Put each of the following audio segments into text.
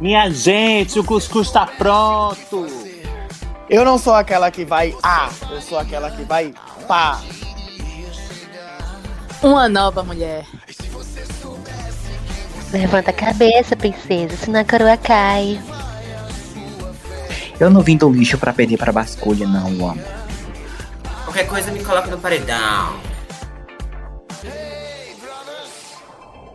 Minha gente, o cuscuz tá pronto. Eu não sou aquela que vai ah, eu sou aquela que vai pá. Uma nova mulher. Levanta a cabeça, princesa, senão a coroa cai. Eu não vim do lixo pra perder pra basculha, não, amor. Qualquer coisa me coloca no paredão.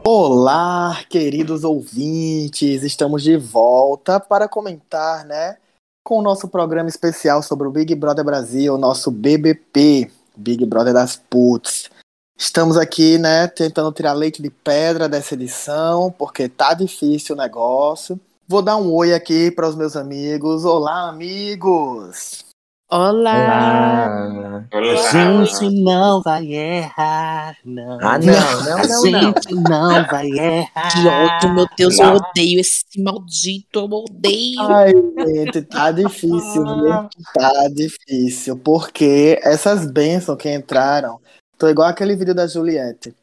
Olá, queridos ouvintes, estamos de volta para comentar, né, com o nosso programa especial sobre o Big Brother Brasil, nosso BBP, Big Brother das Puts. Estamos aqui, né, tentando tirar leite de pedra dessa edição, porque tá difícil o negócio. Vou dar um oi aqui para os meus amigos. Olá, amigos! Olá! Olá. A gente não vai errar, não. Ah, não, não, A não, não. gente não vai errar. Que ódio, meu Deus, eu Não. odeio esse maldito, eu odeio. Ai, gente, tá difícil, viu? Tá difícil, porque essas bênçãos que entraram, tô igual aquele vídeo da Juliette.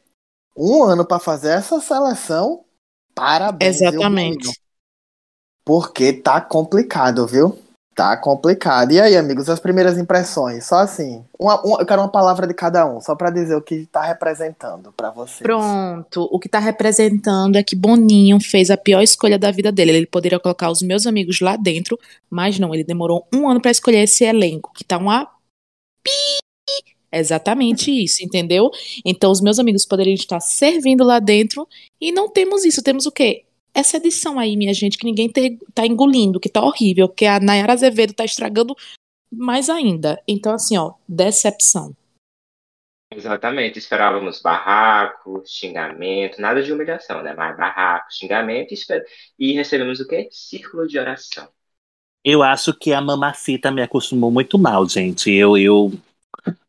Um ano pra fazer essa seleção, parabéns. Exatamente. Porque tá complicado, viu? Tá complicado. E aí, amigos, as primeiras impressões? Só assim, uma, uma- eu quero uma palavra de cada um, só pra dizer o que tá representando pra vocês. Pronto, o que tá representando é que Boninho fez a pior escolha da vida dele. Ele poderia colocar os meus amigos lá dentro, mas não, ele demorou um ano pra escolher esse elenco, que tá uma. Exatamente isso, entendeu? Então os meus amigos poderiam estar servindo lá dentro e não temos isso. Temos o quê? Essa edição aí, minha gente, que ninguém te- tá engolindo, que tá horrível, que a Nayara Azevedo tá estragando mais ainda. Então, assim, ó, decepção. Exatamente, esperávamos barraco, xingamento, nada de humilhação, né? Mas barraco, xingamento e, esper- e recebemos o quê? Círculo de oração. Eu acho que a mamacita me acostumou muito mal, gente. Eu, eu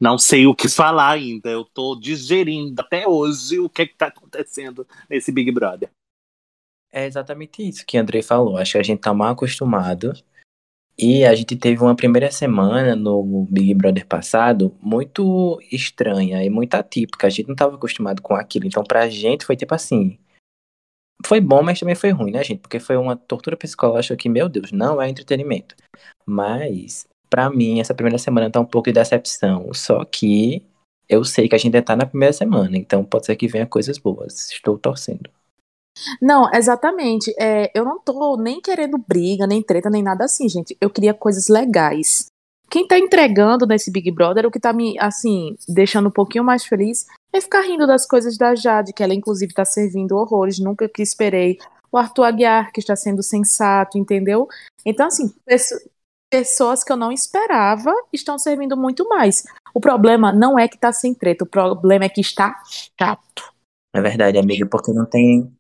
não sei o que falar ainda. Eu tô digerindo até hoje o que, que tá acontecendo nesse Big Brother. É exatamente isso que Andrei falou. Acho que a gente tá mal acostumado. E a gente teve uma primeira semana no Big Brother passado muito estranha e muito atípica. A gente não tava acostumado com aquilo. Então, pra gente foi tipo assim. Foi bom, mas também foi ruim, né, gente? Porque foi uma tortura psicológica que, meu Deus, não é entretenimento. Mas, pra mim, essa primeira semana tá um pouco de decepção. Só que eu sei que a gente ainda tá na primeira semana. Então, pode ser que venha coisas boas. Estou torcendo. Não, exatamente. É, eu não tô nem querendo briga, nem treta, nem nada assim, gente. Eu queria coisas legais. Quem tá entregando nesse Big Brother, o que tá me, assim, deixando um pouquinho mais feliz, é ficar rindo das coisas da Jade, que ela, inclusive, tá servindo horrores, nunca que esperei. O Arthur Aguiar, que está sendo sensato, entendeu? Então, assim, pesso- pessoas que eu não esperava estão servindo muito mais. O problema não é que tá sem treta, o problema é que está chato. É verdade, amiga, porque não tem.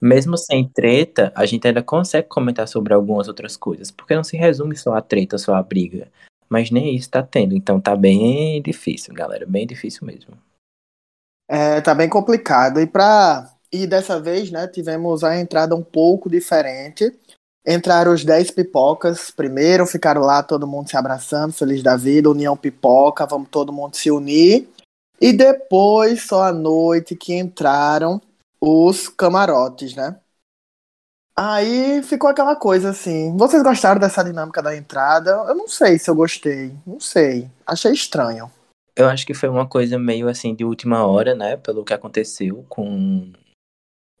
Mesmo sem treta, a gente ainda consegue comentar sobre algumas outras coisas. Porque não se resume só a treta, só a briga. Mas nem isso tá tendo. Então tá bem difícil, galera. Bem difícil mesmo. É, tá bem complicado. E pra. E dessa vez, né, tivemos a entrada um pouco diferente. Entraram os 10 pipocas primeiro, ficaram lá todo mundo se abraçando, feliz da vida, União Pipoca, vamos todo mundo se unir. E depois, só à noite, que entraram os camarotes, né? Aí ficou aquela coisa assim. Vocês gostaram dessa dinâmica da entrada? Eu não sei se eu gostei. Não sei. Achei estranho. Eu acho que foi uma coisa meio assim de última hora, né? Pelo que aconteceu com,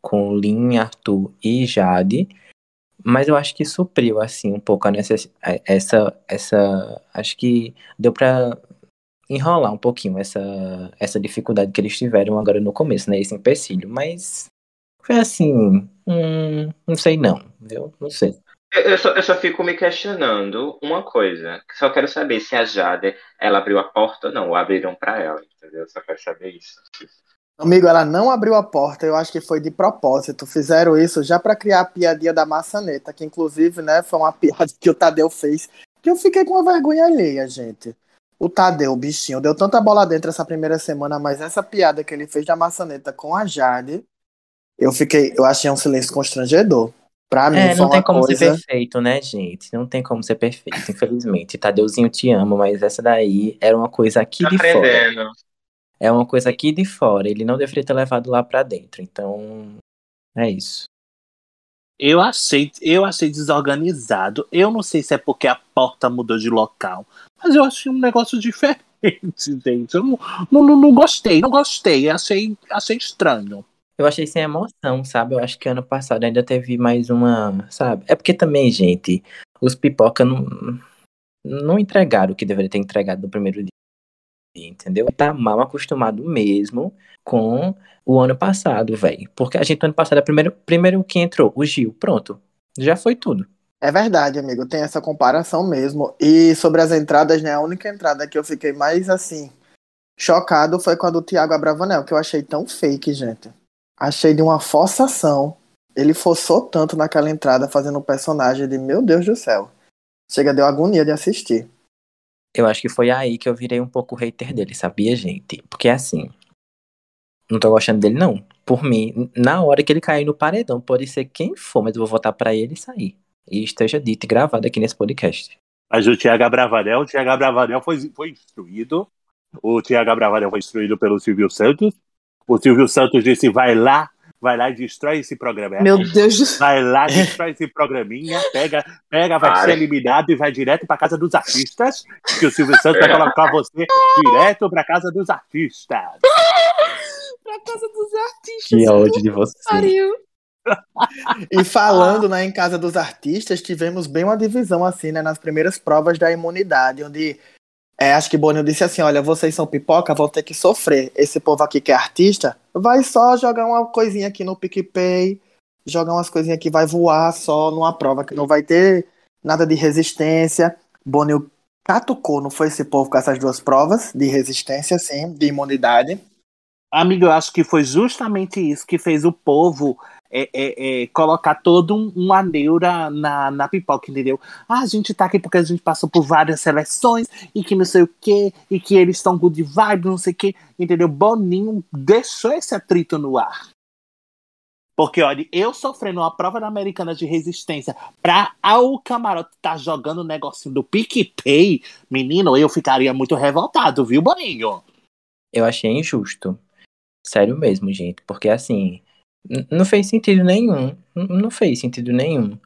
com Lin, Arthur e Jade. Mas eu acho que supriu, assim, um pouco a necess... a- essa, essa. Acho que deu pra enrolar um pouquinho essa, essa dificuldade que eles tiveram agora no começo, né? Esse empecilho. Mas foi assim. Hum, não sei não, viu? Não sei. Eu, eu só, eu só fico me questionando uma coisa. Só quero saber se a Jade, ela abriu a porta ou não, ou abriram pra ela, entendeu? Eu só quero saber isso. Amigo, ela não abriu a porta, eu acho que foi de propósito. Fizeram isso já pra criar a piadinha da maçaneta, que inclusive, né, foi uma piada que o Tadeu fez, que eu fiquei com uma vergonha alheia, gente. O Tadeu, o bichinho, deu tanta bola dentro essa primeira semana, mas essa piada que ele fez da maçaneta com a Jade, eu fiquei, eu achei um silêncio constrangedor. Pra mim, É, foi não tem como ser coisa. perfeito, né, gente? Não tem como ser perfeito, infelizmente. Tadeuzinho, te amo, mas essa daí era uma coisa aqui Tá de fora. aprendendo. É uma coisa aqui de fora. Ele não deveria ter levado lá pra dentro. Então, é isso. Eu achei, eu achei desorganizado. Eu não sei se é porque a porta mudou de local, mas eu achei um negócio diferente, gente. Eu não, não, não, gostei, não gostei. Achei, achei estranho. Eu achei sem emoção, sabe? Eu acho que ano passado ainda teve mais uma, sabe? É porque também, gente, os pipoca não, não entregaram o que deveria ter entregado no primeiro dia, entendeu? Tá mal acostumado mesmo com o ano passado, velho. Porque a gente, ano passado, é primeiro, primeiro que entrou, o Gil, pronto. Já foi tudo. É verdade, amigo, tem essa comparação mesmo. E sobre as entradas, né? A única entrada que eu fiquei mais assim chocado foi quando o Thiago Abravanel, que eu achei tão fake, gente. Achei de uma forçação. Ele forçou tanto naquela entrada fazendo um personagem de meu Deus do céu. Chega, deu agonia de assistir. Eu acho que foi aí que eu virei um pouco hater dele, sabia, gente? Porque assim, não tô gostando dele, não. Por mim, na hora que ele cair no paredão, pode ser quem for, mas eu vou votar para ele sair. E esteja dito e gravado aqui nesse podcast. Mas o Thiago Bravanel, o Thiago Bravanel foi, foi instruído. O Thiago Bravanel foi instruído pelo Silvio Santos. O Silvio Santos disse: vai lá, vai lá e destrói esse programa. Meu Deus do céu. Vai lá, destrói esse programinha, pega, pega, vai Para. ser eliminado e vai direto pra casa dos artistas. Que o Silvio Santos vai colocar você direto pra casa dos artistas. Pra casa dos artistas. Que ódio de você. Pariu. E falando né, em Casa dos Artistas, tivemos bem uma divisão assim, né? Nas primeiras provas da imunidade, onde é, acho que Boninho disse assim: olha, vocês são pipoca, vão ter que sofrer. Esse povo aqui que é artista, vai só jogar uma coisinha aqui no PicPay, jogar umas coisinhas que vai voar só numa prova que não vai ter nada de resistência. Boninho catucou, não foi esse povo com essas duas provas de resistência, sim, de imunidade. Amigo, eu acho que foi justamente isso que fez o povo é, é, é, colocar todo um, neura na, na pipoca, entendeu? Ah, a gente tá aqui porque a gente passou por várias seleções e que não sei o que, e que eles estão good vibe, não sei o que, entendeu? Boninho deixou esse atrito no ar. Porque, olha, eu sofrendo uma prova da Americana de Resistência pra o camarote tá jogando o negocinho do PicPay, menino, eu ficaria muito revoltado, viu, Boninho? Eu achei injusto. Sério mesmo, gente. Porque assim, não fez sentido nenhum. Não fez sentido nenhum.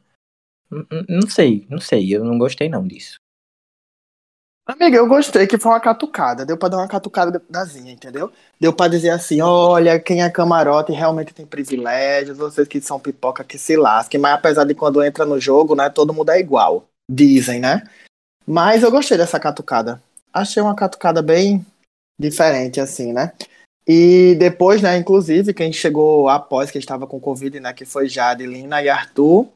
Não sei, não sei. Eu não gostei não disso. Amiga, eu gostei que foi uma catucada. Deu pra dar uma catucada dazinha, entendeu? Deu pra dizer assim: olha, quem é camarote realmente tem privilégios, vocês que são pipoca que se lasquem. Mas apesar de quando entra no jogo, né, todo mundo é igual. Dizem, né? Mas eu gostei dessa catucada. Achei uma catucada bem diferente, assim, né? E depois, né, inclusive, quem chegou após que estava com Covid, né, que foi Jade, Lina e Arthur,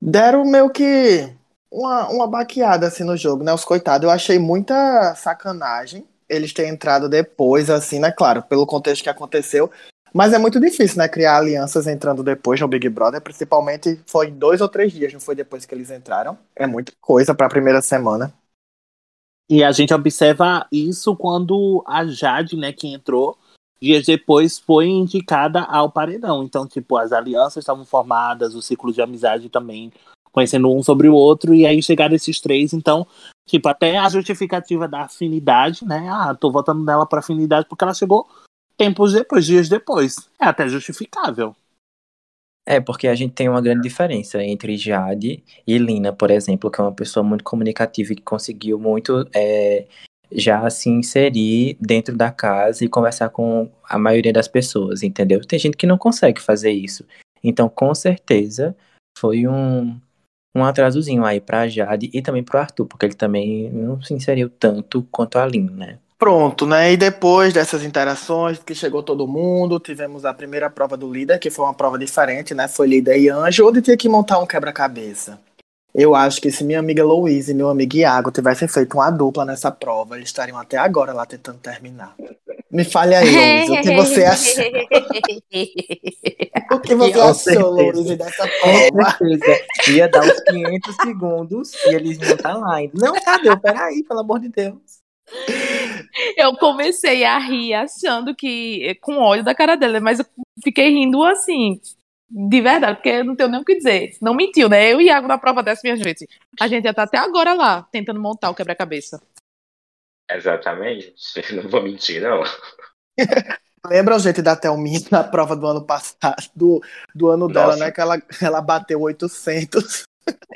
deram meio que uma, uma baqueada assim no jogo, né? Os coitados, eu achei muita sacanagem eles terem entrado depois, assim, né? Claro, pelo contexto que aconteceu. Mas é muito difícil, né? Criar alianças entrando depois no Big Brother. Principalmente foi dois ou três dias, não foi depois que eles entraram. É muita coisa pra primeira semana. E a gente observa isso quando a Jade, né, que entrou, dias depois foi indicada ao paredão. Então, tipo, as alianças estavam formadas, o ciclo de amizade também, conhecendo um sobre o outro, e aí chegaram esses três. Então, tipo, até a justificativa da afinidade, né? Ah, tô votando nela por afinidade porque ela chegou tempos depois, dias depois. É até justificável. É, porque a gente tem uma grande diferença entre Jade e Lina, por exemplo, que é uma pessoa muito comunicativa e que conseguiu muito é, já se inserir dentro da casa e conversar com a maioria das pessoas, entendeu? Tem gente que não consegue fazer isso. Então, com certeza, foi um, um atrasozinho aí pra Jade e também pro Arthur, porque ele também não se inseriu tanto quanto a Lina, né? Pronto, né? E depois dessas interações, que chegou todo mundo, tivemos a primeira prova do líder, que foi uma prova diferente, né? Foi líder e anjo, onde tinha que montar um quebra-cabeça. Eu acho que se minha amiga Louise e meu amigo Iago tivessem feito uma dupla nessa prova, eles estariam até agora lá tentando terminar. Me fale aí, Louise, o que você achou? O que você Com achou, certeza. Louise, dessa Com prova? certeza. Ia dar uns 500 segundos e eles iam estar lá ainda. Não, cadê? Peraí, pelo amor de Deus. Eu comecei a rir achando que. com ódio da cara dela, mas eu fiquei rindo assim. De verdade, porque eu não tenho nem o que dizer. Não mentiu, né? Eu e Iago na prova dessa, minha gente. A gente já tá até agora lá, tentando montar o quebra-cabeça. Exatamente. Não vou mentir, não. Lembra, gente, da Thelminha na prova do ano passado, do, do ano dela, Nossa. né? Que ela, ela bateu 800.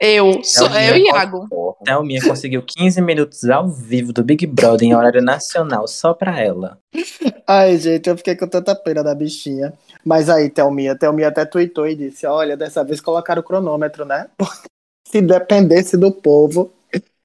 Eu, sou, eu e Iago. Thelminha conseguiu 15 minutos ao vivo do Big Brother em horário nacional só pra ela. Ai, gente, eu fiquei com tanta pena da bichinha. Mas aí, Thelminha, Thelminha até tweetou e disse: Olha, dessa vez colocaram o cronômetro, né? Se dependesse do povo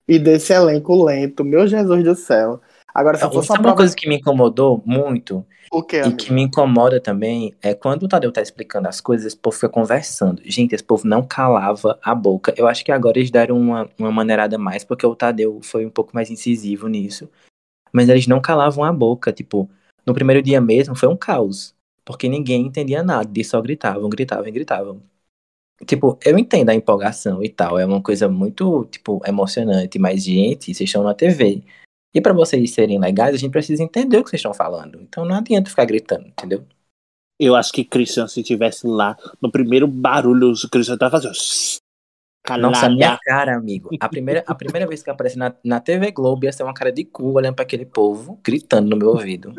e desse elenco lento, meu Jesus do céu. Agora, se Então, fosse uma sabe uma prova. coisa que me incomodou muito O quê, e amigo? que me incomoda também é quando o Tadeu tá explicando as coisas, esse povo fica conversando. Gente, esse povo não calava a boca. Eu acho que agora eles deram uma, uma maneirada mais, porque o Tadeu foi um pouco mais incisivo nisso. Mas eles não calavam a boca. Tipo, no primeiro dia mesmo foi um caos. Porque ninguém entendia nada. Eles só gritavam, gritavam e gritavam. Tipo, eu entendo a empolgação e tal. É uma coisa muito, tipo, emocionante. Mas, gente, vocês estão na TV. E pra vocês serem legais, a gente precisa entender o que vocês estão falando. Então não adianta ficar gritando, entendeu? Eu acho que Christian, se tivesse lá, no primeiro barulho, o Christian tava fazendo. Calada. Nossa, a minha cara, amigo. A primeira, a primeira vez que eu apareci na, na TV Globo ia ser uma cara de cu olhando pra aquele povo, gritando no meu ouvido.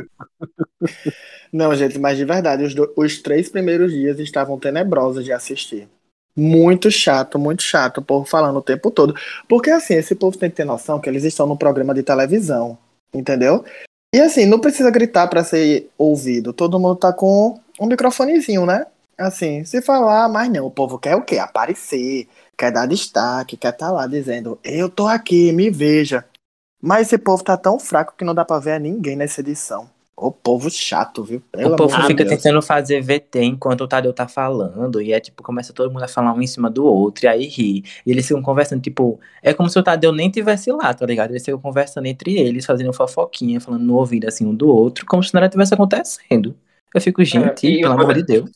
Não, gente, mas de verdade, os, do- os três primeiros dias estavam tenebrosos de assistir. Muito chato, muito chato, o povo falando o tempo todo. Porque assim, esse povo tem que ter noção que eles estão num programa de televisão, entendeu? E assim, não precisa gritar pra ser ouvido. Todo mundo tá com um microfonezinho, né? Assim, se falar, mas não, o povo quer o quê? Aparecer, quer dar destaque, quer estar lá dizendo, eu tô aqui, me veja. Mas esse povo tá tão fraco que não dá pra ver ninguém nessa edição. O povo chato, viu? Pelo o povo fica Deus. tentando fazer VT enquanto o Tadeu tá falando, e é tipo, começa todo mundo a falar um em cima do outro, e aí ri. E eles ficam conversando, tipo, é como se o Tadeu nem tivesse lá, tá ligado? Eles ficam conversando entre eles, fazendo fofoquinha, falando no ouvido assim um do outro, como se nada tivesse acontecendo. Eu fico, gente, e pelo amor de Deus.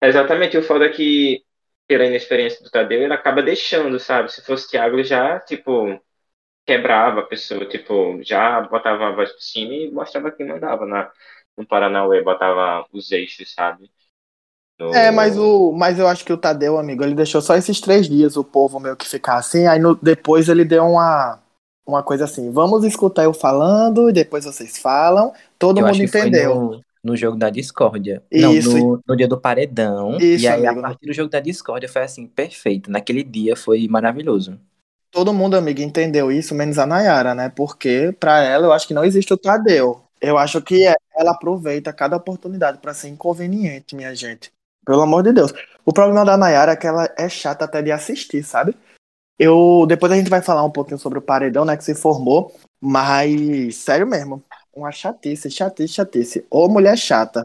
Exatamente, o foda é que, pela inexperiência do Tadeu, ele acaba deixando, sabe? Se fosse Thiago, já, tipo, quebrava a pessoa, tipo, já botava a voz por cima e mostrava quem mandava na, no Paranauê, botava os eixos, sabe? No- É, mas, o, mas eu acho que o Tadeu, amigo, ele deixou só esses três dias o povo meio que ficar assim, aí no- depois ele deu uma, uma coisa assim, vamos escutar eu falando, e depois vocês falam, todo Eu mundo acho que entendeu. foi no, no jogo da discórdia. Isso. Não, no, no dia do paredão. Isso, e aí, amigo. a partir do jogo da discórdia, foi assim, perfeito. Naquele dia foi maravilhoso. Todo mundo, amigo, entendeu isso, menos a Nayara, né? Porque pra ela eu acho que não existe o Tadeu. Eu acho que é- ela aproveita cada oportunidade pra ser inconveniente, minha gente. Pelo amor de Deus. O problema da Nayara é que ela é chata até de assistir, sabe? Eu depois a gente vai falar um pouquinho sobre o paredão, né, que se formou, mas sério mesmo, uma chatice, chatice, chatice. Ô mulher chata.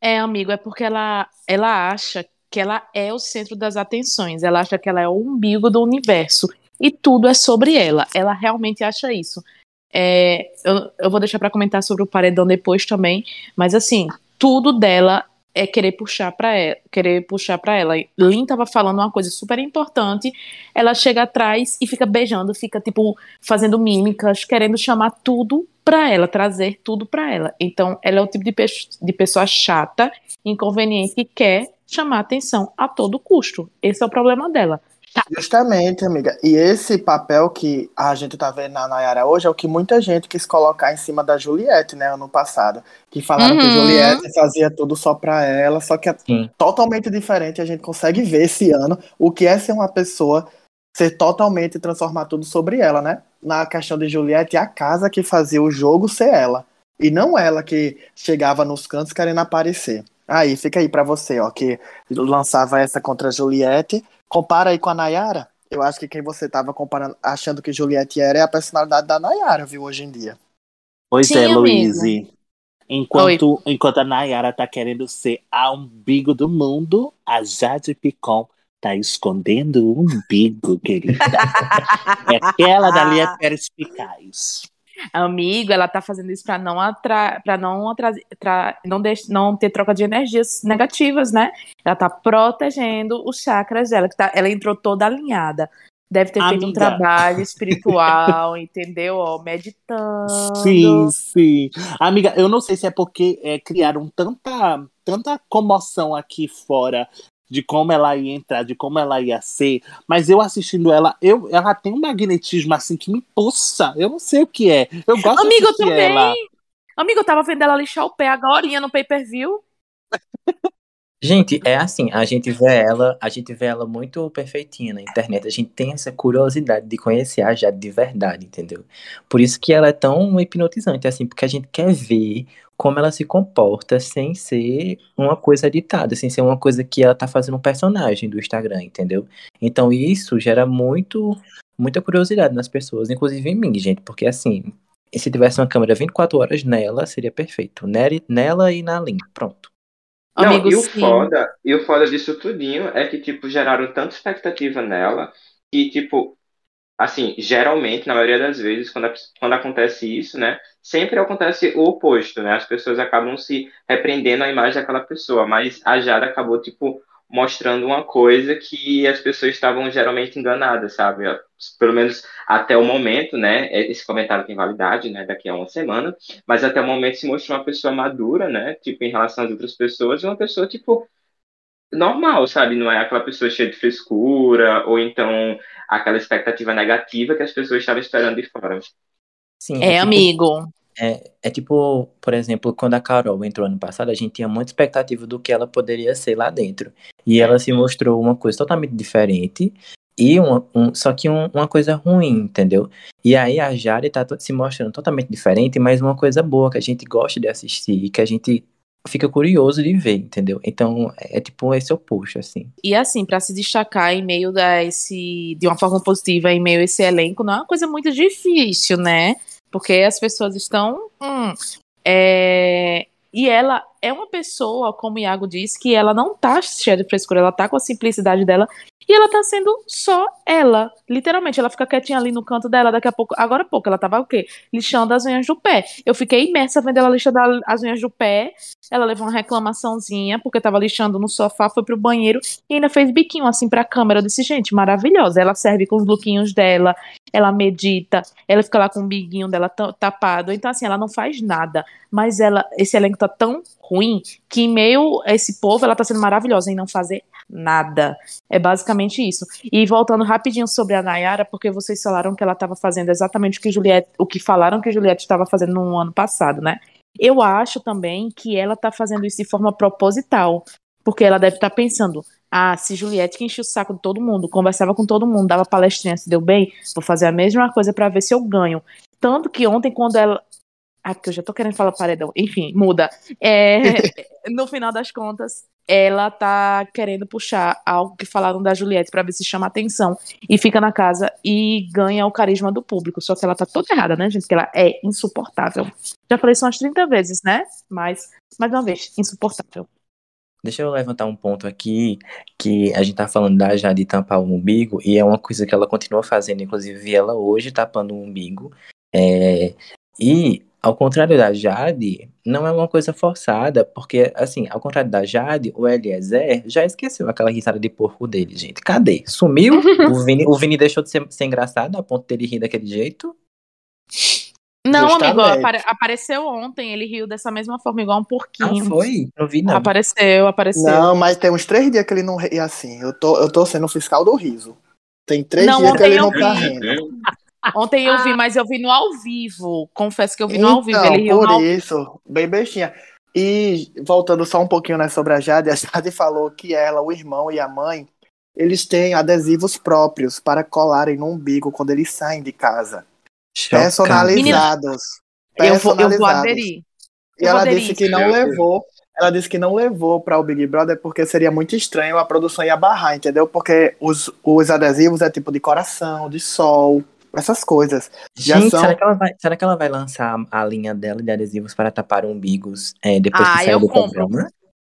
É, amigo, é porque ela, ela acha que ela é o centro das atenções. Ela acha que ela é o umbigo do universo. E tudo é sobre ela. Ela realmente acha isso. É, eu, eu vou deixar pra comentar sobre o paredão depois também. Mas assim, tudo dela é querer puxar para ela, querer puxar para ela. Lin tava falando uma coisa super importante. Ela chega atrás e fica beijando, fica tipo fazendo mímicas, querendo chamar tudo pra ela, trazer tudo pra ela. Então, ela é o tipo de, pe de pessoa chata, inconveniente que quer chamar atenção a todo custo. Esse é o problema dela. Justamente, amiga. E esse papel que a gente tá vendo na Nayara hoje é o que muita gente quis colocar em cima da Juliette, né, ano passado. Que falaram que Uhum. Juliette fazia tudo só pra ela, só que é Sim. totalmente diferente. A gente consegue ver esse ano o que é ser uma pessoa ser totalmente transformar tudo sobre ela, né? Na questão de Juliette, a casa que fazia o jogo ser ela. E não ela que chegava nos cantos querendo aparecer. Aí, fica aí pra você, ó, que lançava essa contra a Juliette. Compara aí com a Nayara. Eu acho que quem você tava comparando, achando que Juliette era é a personalidade da Nayara, viu, hoje em dia. Pois Sim, é. Luíse. Enquanto, enquanto a Nayara tá querendo ser a umbigo do mundo, a Jade Picon tá escondendo o umbigo, querida. é aquela dali é perspicaz. Amigo, ela tá fazendo isso pra não atra para não atrasar, não, deix- não ter troca de energias negativas, né? Ela tá protegendo os chakras dela, que tá, ela entrou toda alinhada. Deve ter feito um Amiga. trabalho espiritual, entendeu? Ó, meditando. Sim, sim. Amiga, eu não sei se é porque é, criaram tanta, tanta comoção aqui fora de como ela ia entrar, de como ela ia ser, mas eu assistindo ela, eu, ela tem um magnetismo assim que me puxa. Eu não sei o que é. Eu gosto Amigo, de também. ela. Amigo, eu tava vendo ela lixar o pé agora no pay-per-view. Gente, é assim, a gente vê ela, a gente vê ela muito perfeitinha na internet. A gente tem essa curiosidade de conhecer a Jade de verdade, entendeu? Por isso que ela é tão hipnotizante, assim, porque a gente quer ver como ela se comporta sem ser uma coisa editada, sem ser uma coisa que ela tá fazendo um personagem do Instagram, entendeu? Então isso gera muito, muita curiosidade nas pessoas, inclusive em mim, gente, porque assim, se tivesse uma câmera 24 horas nela, seria perfeito. Nela e na Lin, pronto. Não, Amigo, e o sim. foda, e o foda disso tudinho é que, tipo, geraram tanta expectativa nela que, tipo, assim, geralmente, na maioria das vezes, quando, quando acontece isso, né, sempre acontece o oposto, né, as pessoas acabam se repreendendo a imagem daquela pessoa, mas a Jada acabou, tipo, mostrando uma coisa que as pessoas estavam geralmente enganadas, sabe? Pelo menos até o momento, né, esse comentário tem validade, né, daqui a uma semana, mas até o momento se mostrou uma pessoa madura, né, tipo, em relação às outras pessoas, e uma pessoa, tipo, normal, sabe? Não é aquela pessoa cheia de frescura, ou então aquela expectativa negativa que as pessoas estavam esperando de fora. Sim, É, tipo, amigo. É, é tipo, por exemplo, quando a Carol entrou ano passado, a gente tinha muita expectativa do que ela poderia ser lá dentro. E ela se mostrou uma coisa totalmente diferente, e uma, um, só que um- uma coisa ruim, entendeu? E aí a Jari tá se mostrando totalmente diferente, mas uma coisa boa que a gente gosta de assistir, e que a gente fica curioso de ver, entendeu? Então é, é tipo esse oposto, assim. E assim, pra se destacar em meio da esse, de uma forma positiva, em meio a esse elenco, não é uma coisa muito difícil, né? Porque as pessoas estão. hum, é, E ela é uma pessoa, como o Iago disse, que ela não tá cheia de frescura, ela tá com a simplicidade dela e ela tá sendo só ela. Literalmente, ela fica quietinha ali no canto dela, daqui a pouco. Agora há pouco, ela tava o quê? Lixando as unhas do pé. Eu fiquei imersa vendo ela lixando as unhas do pé. Ela levou uma reclamaçãozinha, porque tava lixando no sofá, foi pro banheiro e ainda fez biquinho assim pra câmera. Eu disse, gente, maravilhosa. Ela serve com os lookinhos dela, ela medita, ela fica lá com o biguinho dela ta- tapado. Então, assim, ela não faz nada. Mas ela, esse elenco tá tão ruim que, em meio a esse povo, ela tá sendo maravilhosa em não fazer nada. É basicamente isso. E voltando rapidinho sobre a Nayara, porque vocês falaram que ela estava fazendo exatamente o que Juliette, o que falaram que Juliette estava fazendo no ano passado, né? Eu acho também que ela tá fazendo isso de forma proposital, porque ela deve estar pensando: ah, se Juliette que enchia o saco de todo mundo, conversava com todo mundo, dava palestrinha, se deu bem, vou fazer a mesma coisa para ver se eu ganho. Tanto que ontem, quando ela. Ah, porque eu já tô querendo falar paredão. Enfim, muda. É, no final das contas, ela tá querendo puxar algo que falaram da Juliette pra ver se chama atenção e fica na casa e ganha o carisma do público. Só que ela tá toda errada, né, gente? Porque ela é insuportável. Já falei isso umas 30 vezes, né? Mas, mais uma vez, insuportável. Deixa eu levantar um ponto aqui, que a gente tá falando da Jade tampar o umbigo, e é uma coisa que ela continua fazendo, inclusive ela hoje tapando o umbigo. É, e, ao contrário da Jade, não é uma coisa forçada, porque, assim, ao contrário da Jade, o Eliezer já esqueceu aquela risada de porco dele, gente. Cadê? Sumiu? o, Vini, o Vini deixou de ser, ser engraçado a ponto dele rir daquele jeito? Não, amigo, Justamente. apare- apareceu ontem, ele riu dessa mesma forma, igual um Ah, porquinho. foi? Não vi, não. Apareceu, apareceu. Não, mas tem uns três dias que ele não ri assim. Eu tô, eu tô sendo fiscal do riso. Tem três Não, dias que ele não tá rindo. Ontem eu vi, mas eu vi no ao vivo. Confesso que eu vi no ao vivo. Então, Ele riu por isso, bem bestinha. E voltando só um pouquinho né, sobre a Jade, a Jade falou que ela, o irmão e a mãe, eles têm adesivos próprios para colarem no umbigo quando eles saem de casa. Chocado. Personalizados. Eu vou, eu vou Personalizados. aderir. E Eu ela aderir. disse que não levou. Ela disse que não levou para o Big Brother porque seria muito estranho, a produção ia barrar, entendeu? Porque os, os adesivos é tipo de coração, de sol, essas coisas. Já Gente, são- será, que ela vai, será que ela vai lançar a linha dela de adesivos para tapar umbigos é, depois Ah, que sair eu do compro. programa?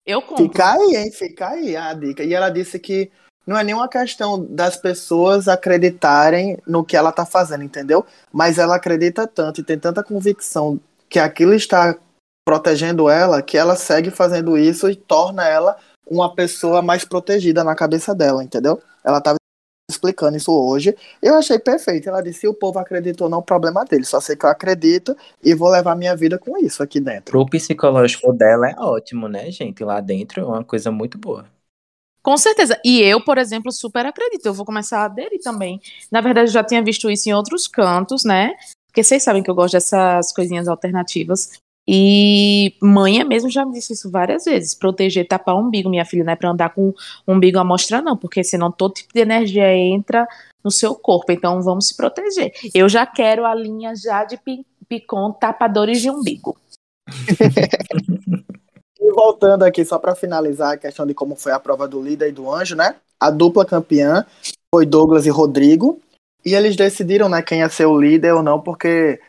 Eu compro. Fica aí, hein? Fica aí a dica. E ela disse que não é nenhuma questão das pessoas acreditarem no que ela tá fazendo, entendeu? Mas ela acredita tanto e tem tanta convicção que aquilo está protegendo ela que ela segue fazendo isso e torna ela uma pessoa mais protegida na cabeça dela, entendeu? Ela tava explicando isso hoje. Eu achei perfeito. Ela disse: se o povo acreditou, não é problema dele. Só sei que eu acredito e vou levar minha vida com isso aqui dentro. Pro psicológico dela é ótimo, né, gente? Lá dentro é uma coisa muito boa. Com certeza. E eu, por exemplo, super acredito. Eu vou começar a aderir também. Na verdade, eu já tinha visto isso em outros cantos, né? Porque vocês sabem que eu gosto dessas coisinhas alternativas. E mãe mesmo já me disse isso várias vezes. Proteger, tapar o umbigo, minha filha, não é pra andar com o umbigo a mostrar, não, porque senão todo tipo de energia entra no seu corpo. Então vamos se proteger. Eu já quero a linha já de pi- Picon tapadores de umbigo. E voltando aqui, só para finalizar a questão de como foi a prova do líder e do anjo, né? A dupla campeã foi Douglas e Rodrigo. E eles decidiram, né, quem ia ser o líder ou não, porque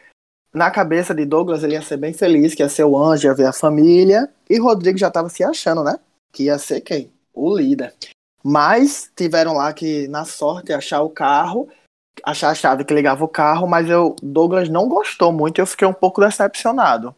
na cabeça de Douglas ele ia ser bem feliz, que ia ser o anjo, ia ver a família. E Rodrigo já tava se achando, né? Que ia ser quem? O líder. Mas tiveram lá que, na sorte, achar o carro, achar a chave que ligava o carro, mas eu, Douglas não gostou muito e eu fiquei um pouco decepcionado.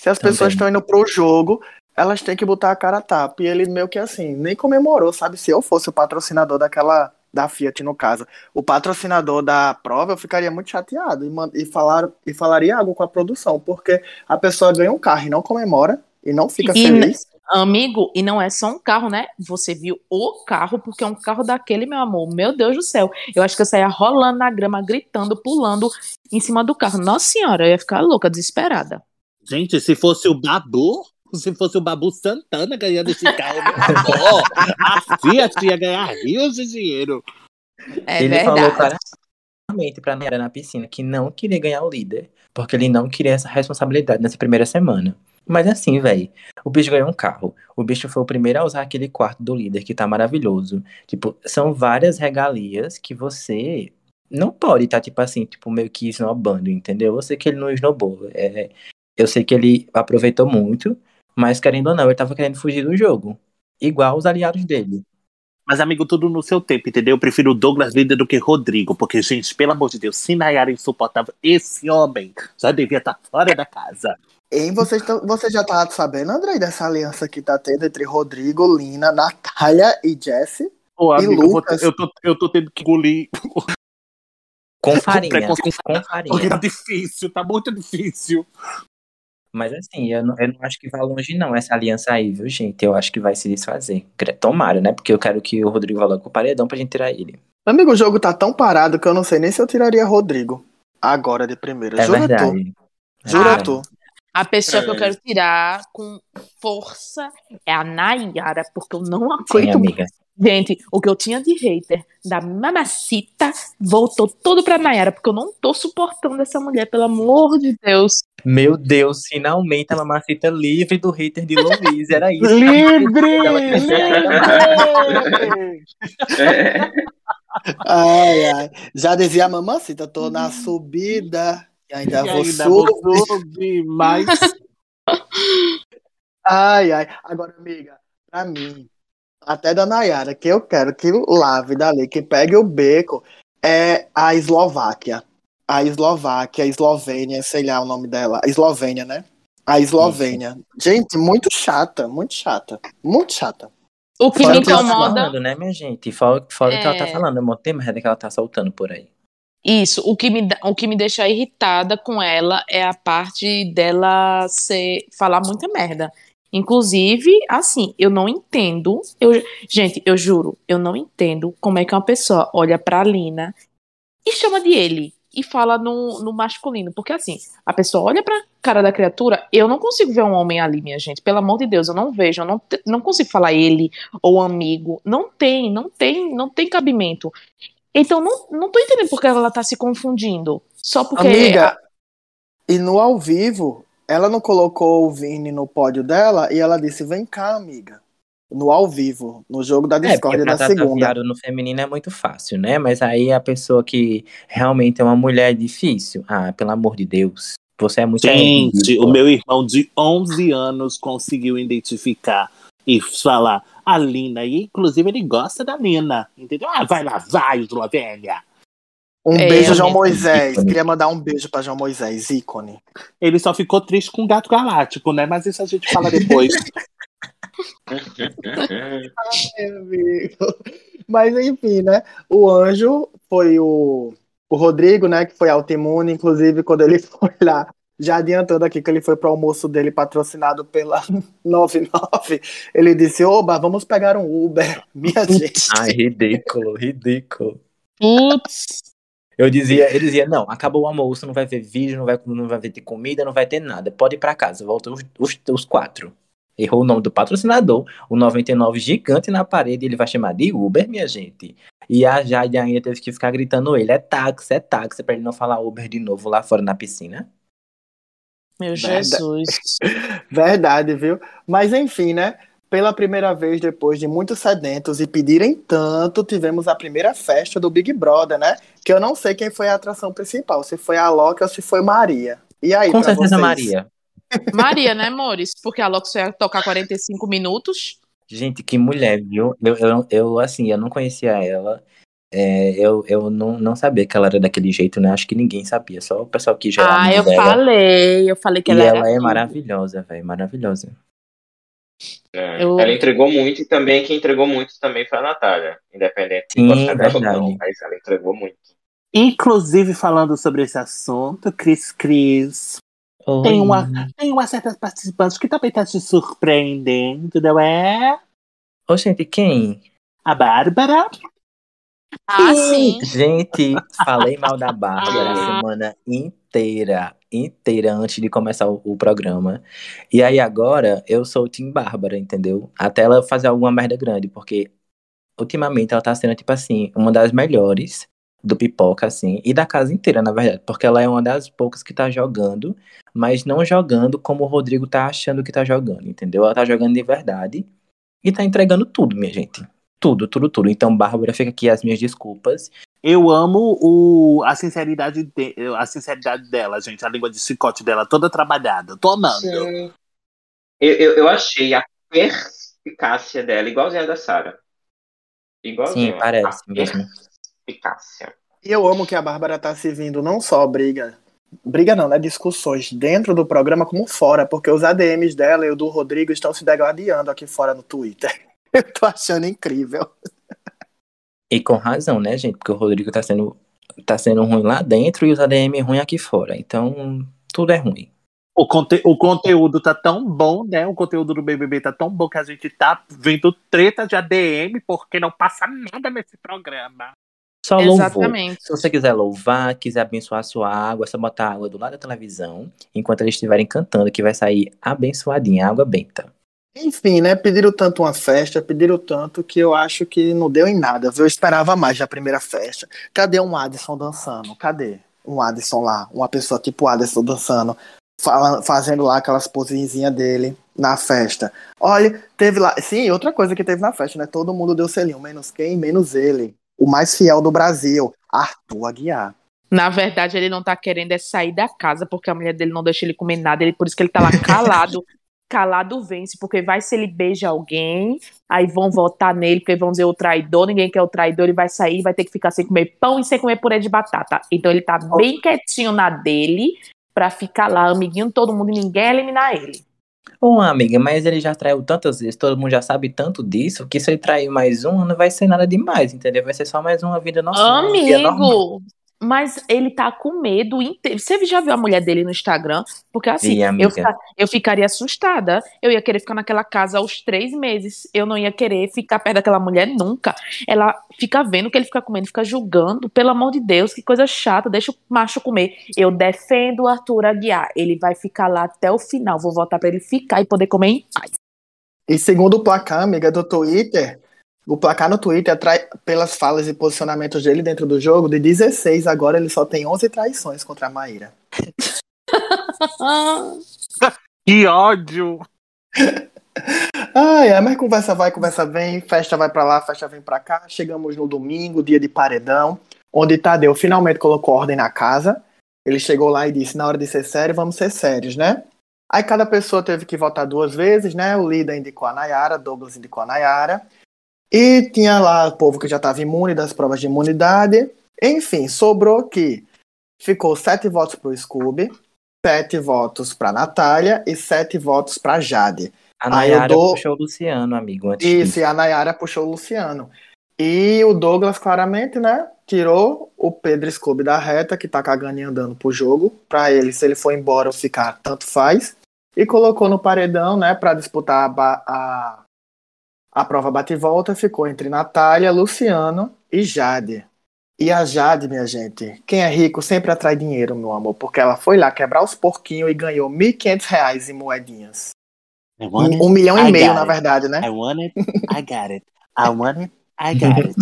Se as Também. pessoas estão indo pro jogo, elas têm que botar a cara a tapa. E ele meio que assim, nem comemorou, sabe? Se eu fosse o patrocinador daquela. Da Fiat, no caso. O patrocinador da prova, eu ficaria muito chateado e, e, falar, e falaria algo com a produção, porque a pessoa ganha um carro e não comemora e não fica E- feliz. Amigo, e não é só um carro, né? Você viu o carro, porque é um carro daquele, meu amor. Meu Deus do céu. Eu acho que eu saía rolando na grama, gritando, pulando em cima do carro. Nossa senhora, eu ia ficar louca, desesperada. Gente, se fosse o Babu, se fosse o Babu Santana ganhando esse carro, meu a Fiat ia ganhar rios de dinheiro. É ele verdade. falou claramente pra Nayara na piscina que não queria ganhar o líder, porque ele não queria essa responsabilidade nessa primeira semana. Mas assim, velho, o bicho ganhou um carro. O bicho foi o primeiro a usar aquele quarto do líder, que tá maravilhoso. Tipo, são várias regalias que você não pode estar, tipo assim, tipo, meio que snobando, entendeu? Eu sei que ele não snobou. É, eu sei que ele aproveitou muito, mas querendo ou não, ele tava querendo fugir do jogo. Igual os aliados dele. Mas, amigo, tudo no seu tempo, entendeu? Eu prefiro o Douglas líder do que Rodrigo, porque, gente, pelo amor de Deus, se Nayara é insuportável, esse homem já devia estar fora da casa. Hein, vocês tão- você já tá sabendo, André, dessa aliança que tá tendo entre Rodrigo, Lina, Natália e Jesse? Ô, E amigo, eu, vou Lucas? ter- eu, tô, eu tô tendo que engolir, Com farinha. com porque farinha. tá difícil, tá muito difícil. Mas assim, eu não, eu não acho que vai longe não essa aliança aí, viu, gente? Eu acho que vai se desfazer. Tomara, né? Porque eu quero que o Rodrigo vá logo com o paredão pra gente tirar ele. Amigo, o jogo tá tão parado que eu não sei nem se eu tiraria Rodrigo agora de primeira. É Jura tu? verdade. Jura Ah, tu? A pessoa que eu É. quero tirar com força é a Nayara, porque eu não Sim, aguento. amiga. Gente, o que eu tinha de hater da mamacita voltou todo pra Nayara, porque eu não tô suportando essa mulher, pelo amor de Deus. Meu Deus, finalmente a mamacita livre do hater de Luiz. Era isso. Livre! Livre! É. Ai, ai. Já dizia a mamacita, tô na subida e ainda E vou ainda vou subir. subir mais. Ai, ai. Agora, amiga, pra mim, até da Nayara, que eu quero que lave dali, que pegue o beco, é a Eslováquia. A Eslováquia, a Eslovênia, sei lá o nome dela. A Eslovênia, né? A Eslovênia. Gente, muito chata, muito chata. Muito chata. O que Fora me que ela incomoda. falando, né, minha gente? Fora, fora o que ela tá É. falando, é um monte de merda que ela tá soltando por aí. Isso, o que, me, dá- o que me deixa irritada com ela é a parte dela ser, falar muita merda. Inclusive, assim, eu não entendo. Eu, gente, eu juro, eu não entendo como é que uma pessoa olha pra Lina e chama de ele e fala no, no masculino. Porque, assim, a pessoa olha pra cara da criatura, eu não consigo ver um homem ali, minha gente. Pelo amor de Deus, eu não vejo, eu não, não consigo falar ele ou amigo. Não tem, não tem, não tem cabimento. Então, não, não tô entendendo por que ela tá se confundindo. Só porque. Amiga, e no ao vivo, ela não colocou o Vini no pódio dela e ela disse: vem cá, amiga. No ao vivo, no jogo da É, discórdia pra da segunda. no feminino é muito fácil, né? Mas aí a pessoa que realmente é uma mulher é difícil. Ah, pelo amor de Deus. Você é muito Gente, o meu irmão de 11 anos conseguiu identificar e falar a Lina. E, inclusive, ele gosta da Lina. Entendeu? Ah, vai lá, vai, Eslovênia. Um É, beijo, João Moisés. ícone. Queria mandar um beijo pra João Moisés, ícone. Ele só ficou triste com o gato galáctico, né? Mas isso a gente fala depois. Ai, amigo. Mas enfim, né? O anjo foi o, o Rodrigo, né? Que foi autoimune. Inclusive, quando ele foi lá, já adiantando aqui que ele foi pro almoço dele patrocinado pela 99, ele disse: Oba, vamos pegar um Uber. Minha gente. Ai, ridículo, ridículo. Putz. Eu dizia, eu dizia, não, acabou o almoço, não vai ver vídeo, não vai, não vai ter comida, não vai ter nada. Pode ir pra casa. Volta os, os, os quatro. Errou o nome do patrocinador, o 99 gigante na parede, ele vai chamar de Uber, minha gente. E a Jade ainda teve que ficar gritando ele, é táxi, é táxi, pra ele não falar Uber de novo lá fora na piscina. Meu Verdade. Jesus. Verdade, viu? Mas enfim, né? Pela primeira vez, depois de muitos sedentos e pedirem tanto, tivemos a primeira festa do Big Brother, né? Que eu não sei quem foi a atração principal, se foi a Loki ou se foi Maria. E aí, Com certeza, vocês? Maria. Maria, né, Mores? Porque a Lox ia tocar 45 minutos. Gente, que mulher, viu? Eu, eu, eu assim, eu não conhecia ela. É, eu eu não, não sabia que ela era daquele jeito, né? Acho que ninguém sabia, só o pessoal que já era Ah, eu dela. falei. Eu falei que E ela ela, era. é tudo. maravilhosa, velho, maravilhosa. É, Eu- Ela entregou muito e também quem entregou muito também foi a Natália. Independente Sim, de gostar dela ou não, mas ela entregou muito. Inclusive, falando sobre esse assunto, Cris Cris, tem uma, tem uma certa participante que também tá te surpreendendo, não é? Ô, gente, quem? A Bárbara. Ah, sim. Gente, falei mal da Bárbara a semana inteira, inteira antes de começar o, o programa. E aí agora eu sou o Tim Bárbara, entendeu? Até ela fazer alguma merda grande, porque ultimamente ela tá sendo, tipo assim, uma das melhores do pipoca, assim, e da casa inteira, na verdade, porque ela é uma das poucas que tá jogando, mas não jogando como o Rodrigo tá achando que tá jogando, entendeu? Ela tá jogando de verdade e tá entregando tudo, minha gente. Tudo, tudo, tudo. Então, Bárbara, fica aqui as minhas desculpas. Eu amo o, a, sinceridade de- a sinceridade dela, gente. A língua de chicote dela toda trabalhada. Tô amando. Eu, eu, eu achei a perspicácia dela igualzinha a da Sarah. Igualzinha. Sim, parece a mesmo. Perspicácia. E eu amo que a Bárbara tá se vindo não só briga, briga não, né? Discussões dentro do programa como fora, porque os ADMs dela e o do Rodrigo estão se degladiando aqui fora no Twitter. Eu tô achando incrível. E com razão, né, gente? Porque o Rodrigo tá sendo, tá sendo ruim lá dentro e os ADM ruim aqui fora. Então, tudo é ruim. O, conte- o conteúdo tá tão bom, né? O conteúdo do BBB tá tão bom que a gente tá vendo treta de ADM porque não passa nada nesse programa. Só louvor. Exatamente. Se você quiser louvar, quiser abençoar a sua água, é só botar a água do lado da televisão, enquanto eles estiverem cantando, que vai sair abençoadinha, água benta. Enfim, né? Pediram tanto uma festa, pediram tanto que eu acho que não deu em nada. Eu esperava mais da primeira festa. Cadê um Adson dançando? Cadê? Um Adson lá, uma pessoa tipo Adson dançando, fala- fazendo lá aquelas posezinhas dele na festa. Olha, teve lá. Sim, outra coisa que teve na festa, né? Todo mundo deu selinho, menos quem? Menos ele. O mais fiel do Brasil, Arthur Aguiar. Na verdade, ele não tá querendo é sair da casa porque a mulher dele não deixa ele comer nada. Ele, por isso que ele tá lá calado. calado vence, porque vai se ele beija alguém, aí vão votar nele, porque vão dizer o traidor, ninguém quer o traidor, ele vai sair, vai ter que ficar sem comer pão e sem comer purê de batata. Então ele tá bem quietinho na dele, pra ficar lá, amiguinho todo mundo e ninguém eliminar ele. Ô, amiga, mas ele já traiu tantas vezes, todo mundo já sabe tanto disso, que se ele trair mais um, não vai ser nada demais, entendeu? Vai ser só mais uma vida nossa. Amigo, mas ele tá com medo inteiro. Você já viu a mulher dele no Instagram? Porque assim, amiga. eu, fica- eu ficaria assustada. Eu ia querer ficar naquela casa aos três meses. Eu não ia querer ficar perto daquela mulher nunca. Ela fica vendo que ele fica comendo, fica julgando. Pelo amor de Deus, que coisa chata. Deixa o macho comer. Eu defendo o Arthur Aguiar. Ele vai ficar lá até o final. Vou voltar pra ele ficar e poder comer em paz. E segundo o placar, amiga, do Twitter, o placar no Twitter, atrai, pelas falas e posicionamentos dele dentro do jogo, de 16, agora ele só tem 11 traições contra a Maíra. Que ódio! Ai, mas conversa vai, conversa vem, festa vai pra lá, festa vem pra cá. Chegamos no domingo, dia de paredão, onde Tadeu finalmente colocou ordem na casa. Ele chegou lá e disse: na hora de ser sério, vamos ser sérios, né? Aí cada pessoa teve que votar duas vezes, né? O líder indicou a Nayara, Douglas indicou a Nayara. E tinha lá o povo que já estava imune das provas de imunidade. Enfim, sobrou que ficou sete votos pro Scooby, sete votos pra Natália e sete votos pra Jade. A Nayara dou- puxou o Luciano, amigo, antes Isso, e a Nayara puxou o Luciano. E o Douglas, claramente, né? Tirou o Pedro Scooby da reta, que tá cagando e andando pro jogo. Pra ele, se ele for embora ou ficar, tanto faz. E colocou no paredão, né? Pra disputar a, a, a prova bate-volta. Ficou entre Natália, Luciano e Jade. E a Jade, minha gente, quem é rico sempre atrai dinheiro, meu amor, porque ela foi lá quebrar os porquinhos e ganhou R$ 1.500 em moedinhas. It, Um milhão I e meio, na verdade, né? I want it, I got it. I want it, I got it.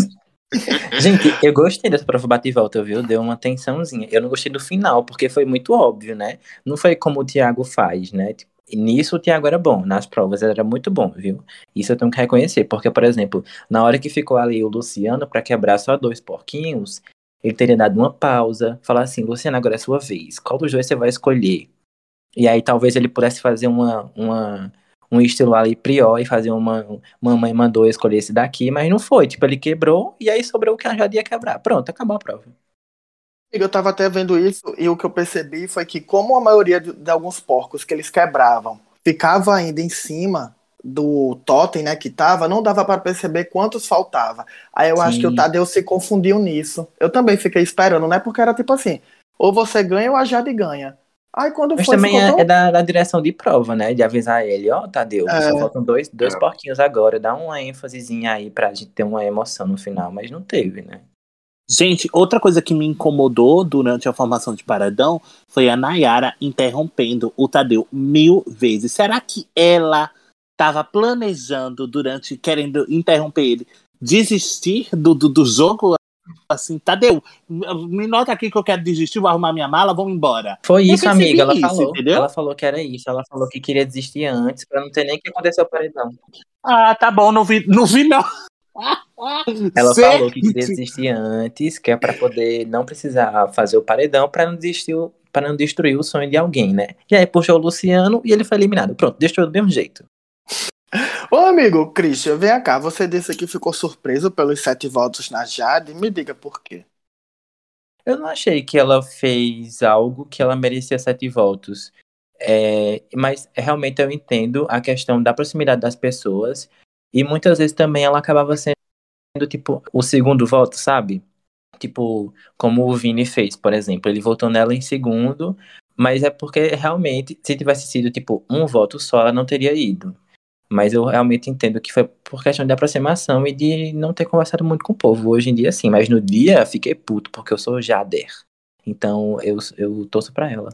Gente, eu gostei dessa prova bate e volta, viu? Deu uma tensãozinha. Eu não gostei do final, porque foi muito óbvio, né? Não foi como o Thiago faz, né? Tipo, Nisso o Thiago era bom, nas provas era muito bom, viu? Isso eu tenho que reconhecer, porque, por exemplo, na hora que ficou ali o Luciano pra quebrar só dois porquinhos, ele teria dado uma pausa, falar assim, Luciano, agora é sua vez, qual dos dois você vai escolher? E aí talvez ele pudesse fazer uma, uma, um estilo ali prior e fazer uma mamãe mandou escolher esse daqui, mas não foi, tipo, ele quebrou e aí sobrou o que a Jade ia quebrar. Pronto, acabou a prova. Eu tava até vendo isso e o que eu percebi foi que, como a maioria de, de alguns porcos que eles quebravam ficava ainda em cima do totem, né, que tava, não dava para perceber quantos faltava. Aí eu acho Sim. que o Tadeu se confundiu nisso. Eu também fiquei esperando, né, porque era tipo assim, ou você ganha ou a Jade ganha. Aí quando Mas foi, também é, tão- é da, da direção de prova, né? De avisar ele, ó, Tadeu, É. só faltam dois, dois É. porquinhos agora, dá uma ênfasezinha aí pra gente ter uma emoção no final, mas não teve, né? Gente, outra coisa que me incomodou durante a formação de Paradão foi a Nayara interrompendo o Tadeu mil vezes. Será que ela estava planejando durante, querendo interromper ele, desistir do, do, do jogo? Assim, Tadeu, me nota aqui que eu quero desistir, vou arrumar minha mala, vamos embora. Foi Eu isso, amiga, ela isso, falou. entendeu? Ela falou que era isso, ela falou que queria desistir antes, pra não ter nem que acontecer o paredão. Ah, tá bom, não vi, não vi não. Ela Certo. falou que queria desistir antes, que é pra poder não precisar fazer o paredão, pra não desistir, pra não destruir o sonho de alguém, né? E aí puxou o Luciano e ele foi eliminado. Pronto, destruiu do mesmo jeito. Ô amigo, Christian, vem cá, você disse que ficou surpreso pelos sete votos na Jade, me diga por quê. Eu não achei que ela fez algo que ela merecia sete votos. É, mas realmente eu entendo a questão da proximidade das pessoas. E muitas vezes também ela acabava sendo, tipo, o segundo voto, sabe? Tipo, como o Vini fez, por exemplo. Ele votou nela em segundo, mas é porque realmente, se tivesse sido, tipo, um voto só, ela não teria ido. Mas eu realmente entendo que foi por questão de aproximação e de não ter conversado muito com o povo. Hoje em dia, sim. Mas no dia, fiquei puto, porque eu sou Jader. Então, eu, eu torço pra ela.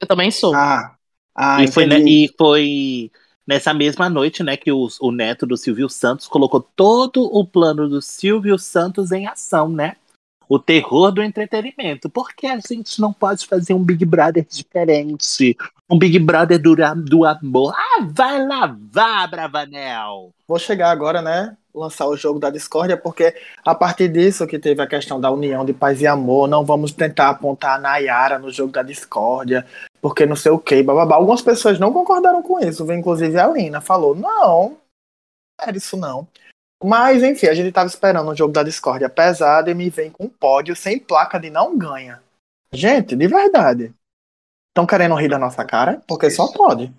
Eu também sou. Ah, ah e, foi, né, e foi nessa mesma noite, né, que os- o neto do Silvio Santos colocou todo o plano do Silvio Santos em ação, né? O terror do entretenimento. Por que a gente não pode fazer um Big Brother diferente? Um Big Brother do, do amor. Ah, vai lavar, Bravanel! Vou chegar agora, né? Lançar o jogo da discórdia, porque a partir disso que teve a questão da união de paz e amor, não vamos tentar apontar a Nayara no jogo da discórdia, porque não sei o que, bababá. Algumas pessoas não concordaram com isso, inclusive a Lina falou: não, não era isso não. Mas enfim, a gente tava esperando um jogo da discórdia pesado e me vem com um pódio sem placa de não ganha. Gente, de verdade. Estão querendo rir da nossa cara? Porque só pode.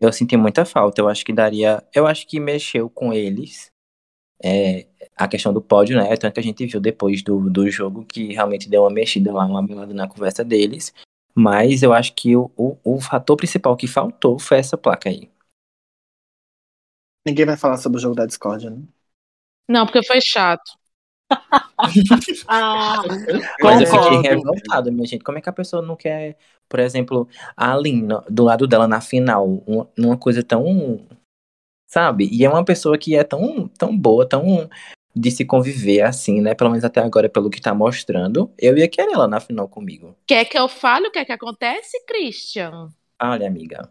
Eu senti muita falta. Eu acho que daria. Eu acho que mexeu com eles. é, a questão do pódio, né? Tanto que a gente viu depois do, do jogo que realmente deu uma mexida lá, uma melada na conversa deles. Mas eu acho que o, o, o fator principal que faltou foi essa placa aí. Ninguém vai falar sobre o jogo da discórdia, né? Não, porque foi chato. Ah, Mas eu fiquei concordo. revoltado, minha gente. Como é que a pessoa não quer, por exemplo, a Alina do lado dela na final, uma, uma coisa tão. Sabe? E é uma pessoa que é tão, tão boa, tão de se conviver assim, né? Pelo menos até agora, pelo que tá mostrando. Eu ia querer ela na final comigo. Quer que eu fale o que é que acontece, Christian? Olha, amiga.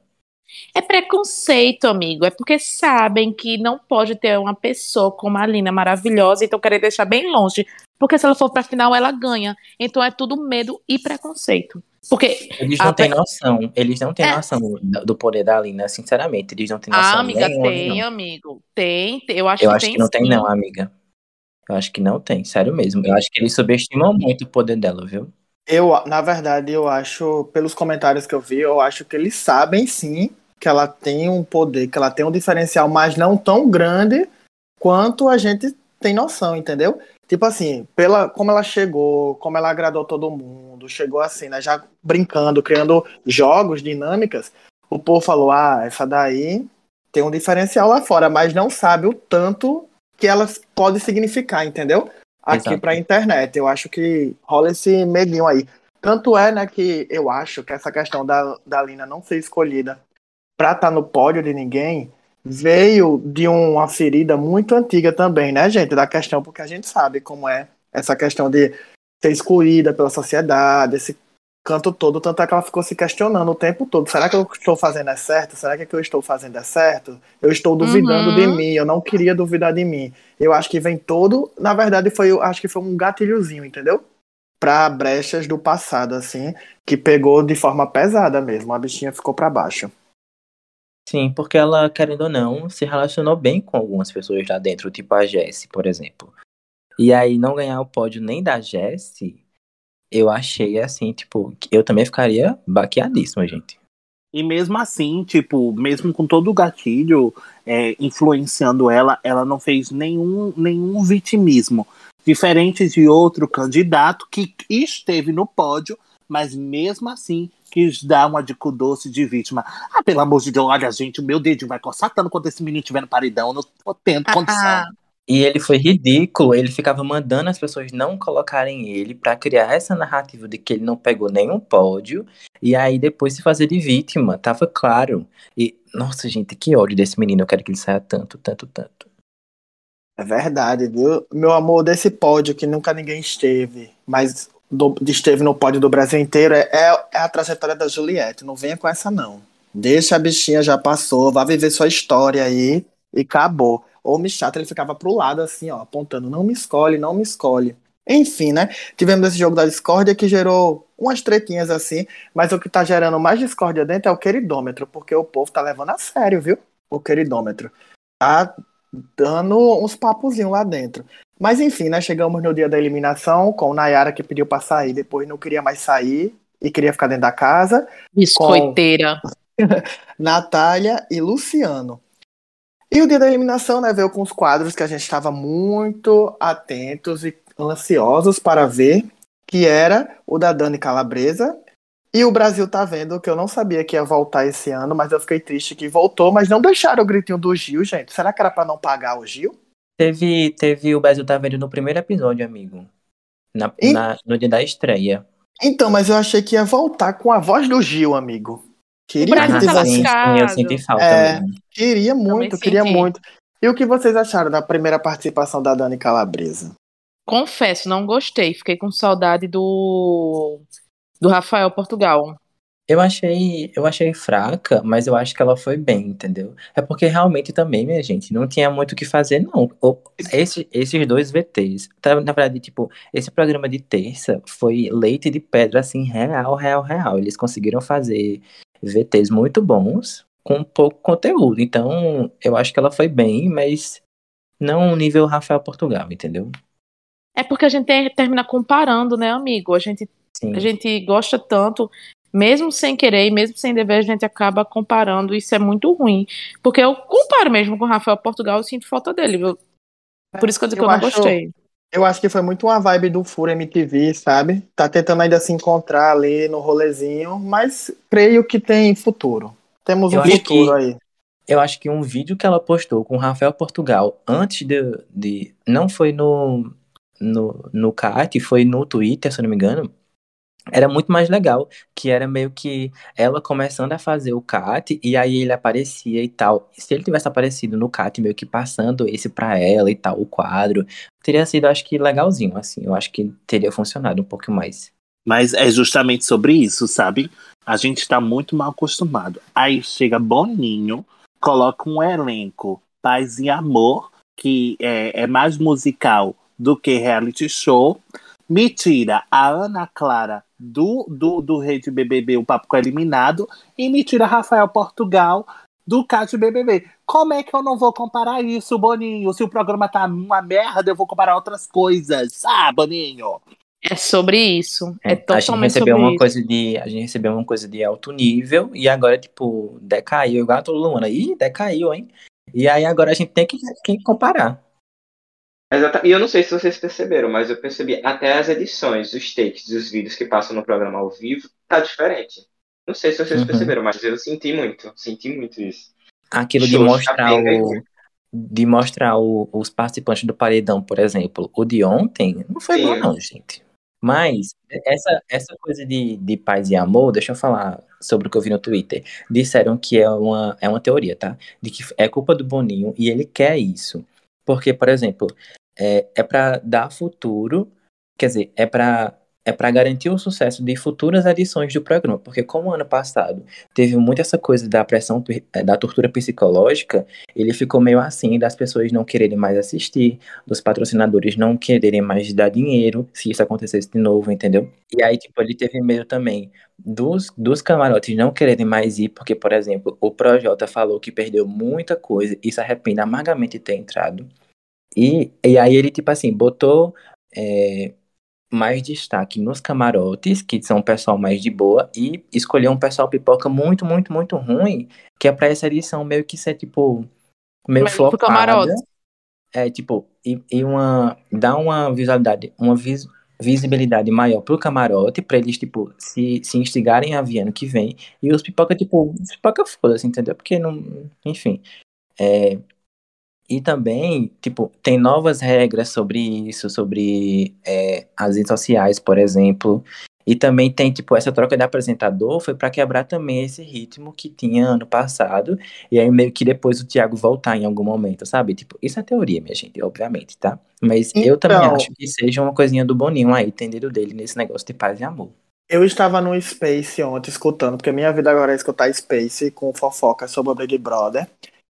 É preconceito, amigo. É porque sabem que não pode ter uma pessoa como a Lina maravilhosa, então querem deixar bem longe. Porque se ela for pra final, ela ganha. Então é tudo medo e preconceito. Porque, Eles não têm pe- noção. Eles não têm É. noção do, poder da Alina, sinceramente. Eles não têm noção ah, amiga, nenhuma, tem, não. amigo. Tem, tem. eu acho Eu que acho tem que não tem, sim. não, amiga. Eu acho que não tem, sério mesmo. Eu acho que eles subestimam muito o poder dela, viu? Eu, na verdade, eu acho, pelos comentários que eu vi, eu acho que eles sabem sim que ela tem um poder, que ela tem um diferencial, mas não tão grande quanto a gente tem noção, entendeu? Tipo assim, pela como ela chegou, como ela agradou todo mundo, chegou assim, né, já brincando, criando jogos, dinâmicas, o povo falou: "Ah, essa daí tem um diferencial lá fora, mas não sabe o tanto que ela pode significar, entendeu? aqui Exato. pra internet. Eu acho que rola esse medinho aí. Tanto é, né, que eu acho que essa questão da, da Lina não ser escolhida pra estar no pódio de ninguém veio de uma ferida muito antiga também, né, gente? Da questão, porque a gente sabe como é essa questão de ser excluída pela sociedade, esse canto todo, tanto é que ela ficou se questionando o tempo todo. Será que eu estou fazendo é certo? Será que que eu estou fazendo é certo? Eu estou duvidando Uhum. de mim, eu não queria duvidar de mim. Eu acho que vem todo, na verdade foi, eu acho que foi um gatilhozinho, entendeu? Pra brechas do passado, assim, que pegou de forma pesada mesmo. A bichinha ficou pra baixo. Sim, porque ela, querendo ou não, se relacionou bem com algumas pessoas lá dentro, tipo a Jessie, por exemplo. E aí não ganhar o pódio nem da Jessie, eu achei assim, tipo, eu também ficaria baqueadíssima, gente. E mesmo assim, tipo, mesmo com todo o gatilho é, influenciando ela, ela não fez nenhum, nenhum vitimismo. Diferente de outro candidato que esteve no pódio, mas mesmo assim quis dar uma de cu doce de vítima. Ah, pelo amor de Deus, olha, gente, o meu dedinho vai coçar tanto quando esse menino estiver no paredão, eu não tô tendo condição. E ele foi ridículo, ele ficava mandando as pessoas não colocarem ele pra criar essa narrativa de que ele não pegou nenhum pódio e aí depois se fazer de vítima, tava claro. E nossa, gente, que ódio desse menino, eu quero que ele saia tanto, tanto, tanto. É verdade, viu? Meu amor, desse pódio que nunca ninguém esteve, mas do- esteve no pódio do Brasil inteiro, é, é- é a trajetória da Juliette. Não venha com essa, não. Deixa a bichinha, já passou, vá viver sua história aí e acabou. Ou me chata, ele ficava pro lado assim, ó, apontando, não me escolhe, não me escolhe. Enfim, né? Tivemos esse jogo da discórdia que gerou umas tretinhas assim, mas o que tá gerando mais discórdia dentro é o queridômetro, porque o povo tá levando a sério, viu? O queridômetro. Tá dando uns papozinhos lá dentro. Mas enfim, né? Chegamos no dia da eliminação com Nayara que pediu pra sair, depois não queria mais sair e queria ficar dentro da casa. biscoiteira. Natália e Luciano. E o dia da eliminação, né, veio com os quadros que a gente estava muito atentos e ansiosos para ver, que era o da Dani Calabresa. E o Brasil tá vendo que eu não sabia que ia voltar esse ano, mas eu fiquei triste que voltou, mas não deixaram o gritinho do Gil, gente. Será que era para não pagar o Gil? Teve, teve o Brasil tá vendo no primeiro episódio, amigo. Na, E- na- no dia da estreia. Então, mas eu achei que ia voltar com a voz do Gil, amigo. Queria Brasil que tá sim, eu lascado. senti falta É. mesmo. Queria muito, queria muito. E o que vocês acharam da primeira participação da Dani Calabresa? Confesso, não gostei. Fiquei com saudade do do Rafael Portugal. Eu achei, eu achei fraca, mas eu acho que ela foi bem, entendeu? É porque realmente também, minha gente, não tinha muito o que fazer, não. O- esse- esses dois VTs, tá, na verdade, tipo, esse programa de terça foi leite de pedra, assim, real, real, real. Eles conseguiram fazer VTs muito bons com pouco conteúdo. Então, eu acho que ela foi bem, mas não nível Rafael Portugal, entendeu? É porque a gente termina comparando, né, amigo? A gente, Sim. a gente gosta tanto, mesmo sem querer, mesmo sem dever, a gente acaba comparando. Isso é muito ruim. Porque eu comparo mesmo com o Rafael Portugal, eu sinto falta dele, viu? Por isso que eu digo que Eu eu não acho- gostei. Eu acho que foi muito uma vibe do Furo MTV, sabe? Tá tentando ainda se encontrar ali no rolezinho, mas creio que tem futuro. Temos um Eu futuro que- aí. Eu acho que um vídeo que ela postou com o Rafael Portugal antes de. de não foi no, no, no CAT, foi no Twitter, se eu não me engano. Era muito mais legal. Que era meio que ela começando a fazer o CAT e aí ele aparecia e tal. Se ele tivesse aparecido no CAT, meio que passando esse pra ela e tal, o quadro, teria sido, acho que, legalzinho, assim. Eu acho que teria funcionado um pouco mais. Mas é justamente sobre isso, sabe? A gente tá muito mal acostumado. Aí chega Boninho, coloca um elenco Paz e Amor, que é, é mais musical do que reality show. Me tira a Ana Clara do, do, do Rede BBB, o Papo com Eliminado, e me tira Rafael Portugal do Cássio BBB. Como é que eu não vou comparar isso, Boninho? Se o programa tá uma merda, eu vou comparar outras coisas. Ah, Boninho! É sobre isso. É, a gente totalmente sobre recebeu uma isso. coisa de. A gente recebeu uma coisa de alto nível e agora, tipo, decaiu, igual a todo Luana. Ih, decaiu, hein? E aí agora a gente tem que, tem que comparar. Exata- E eu não sei se vocês perceberam, mas eu percebi até as edições, os takes dos vídeos que passam no programa ao vivo, tá diferente. Não sei se vocês Uhum. perceberam, mas eu senti muito, senti muito isso. Aquilo de mostrar o. de mostrar o- os participantes do paredão, por exemplo, o de ontem, não foi bom Sim. não, gente. Mas essa, essa coisa de, de paz e amor, deixa eu falar sobre o que eu vi no Twitter. Disseram que é uma, é uma teoria, tá? De que é culpa do Boninho e ele quer isso. Porque, por exemplo, é, é para dar futuro, quer dizer, é para é para garantir o sucesso de futuras edições do programa. Porque como ano passado teve muito essa coisa da pressão, eh, da tortura psicológica, ele ficou meio assim, das pessoas não quererem mais assistir, dos patrocinadores não quererem mais dar dinheiro, se isso acontecesse de novo, entendeu? E aí, tipo, ele teve medo também dos, dos camarotes não quererem mais ir, porque, por exemplo, o Projota falou que perdeu muita coisa e se arrepende amargamente de ter entrado. E, e aí ele, tipo assim, botou é, mais destaque nos camarotes, que são um pessoal mais de boa, e escolheu um pessoal pipoca muito, muito, muito ruim, que é pra essa edição meio que ser, tipo, meio Mas flopada. camarote. É, tipo, e, e uma, dá uma visualidade, uma vis- visibilidade maior pro camarote, pra eles, tipo, se, se instigarem a vir ano que vem, e os pipoca, tipo, os pipoca foda-se, entendeu? Porque não, enfim, é, e também, tipo, tem novas regras sobre isso, sobre é, as redes sociais, por exemplo. E também tem, tipo, essa troca de apresentador foi para quebrar também esse ritmo que tinha ano passado. E aí meio que depois o Thiago voltar em algum momento, sabe? Tipo, isso é teoria, minha gente, obviamente, tá? Mas eu também Então- acho que seja uma coisinha do Boninho aí, entendido dele nesse negócio de paz e amor. Eu estava no Space ontem escutando, porque minha vida agora é escutar Space com fofoca sobre o Big Brother.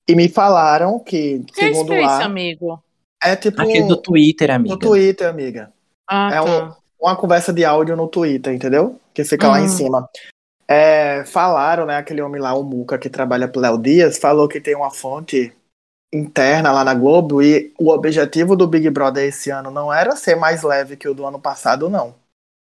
E me falaram que, Que é segundo Space, lá, amigo? é tipo Aquele do Twitter, amiga. no Twitter, amiga. Ah, É tá. Uma conversa de áudio no Twitter, entendeu? Que fica lá em Hum. cima. É, falaram, né? Aquele homem lá, o Muca, que trabalha pro Léo Dias, falou que tem uma fonte interna lá na Globo e o objetivo do Big Brother esse ano não era ser mais leve que o do ano passado, não.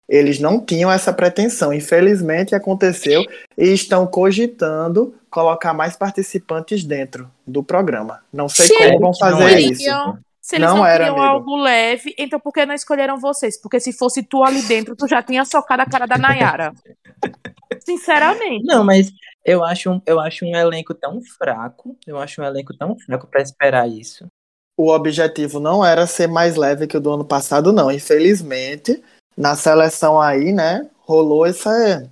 Eles não tinham essa pretensão. Infelizmente aconteceu e estão cogitando colocar mais participantes dentro do programa. Não sei Se como vão não fazer é isso. queriam- Se eles Não não, era, queriam amigo. algo leve, então por que não escolheram vocês? Porque se fosse tu ali dentro, tu já tinha socado a cara da Nayara. Sinceramente. Não, mas eu acho, um- eu acho um elenco tão fraco, eu acho um elenco tão fraco pra esperar isso. o objetivo não era ser mais leve que o do ano passado, não. Infelizmente, na seleção aí, né, rolou essa,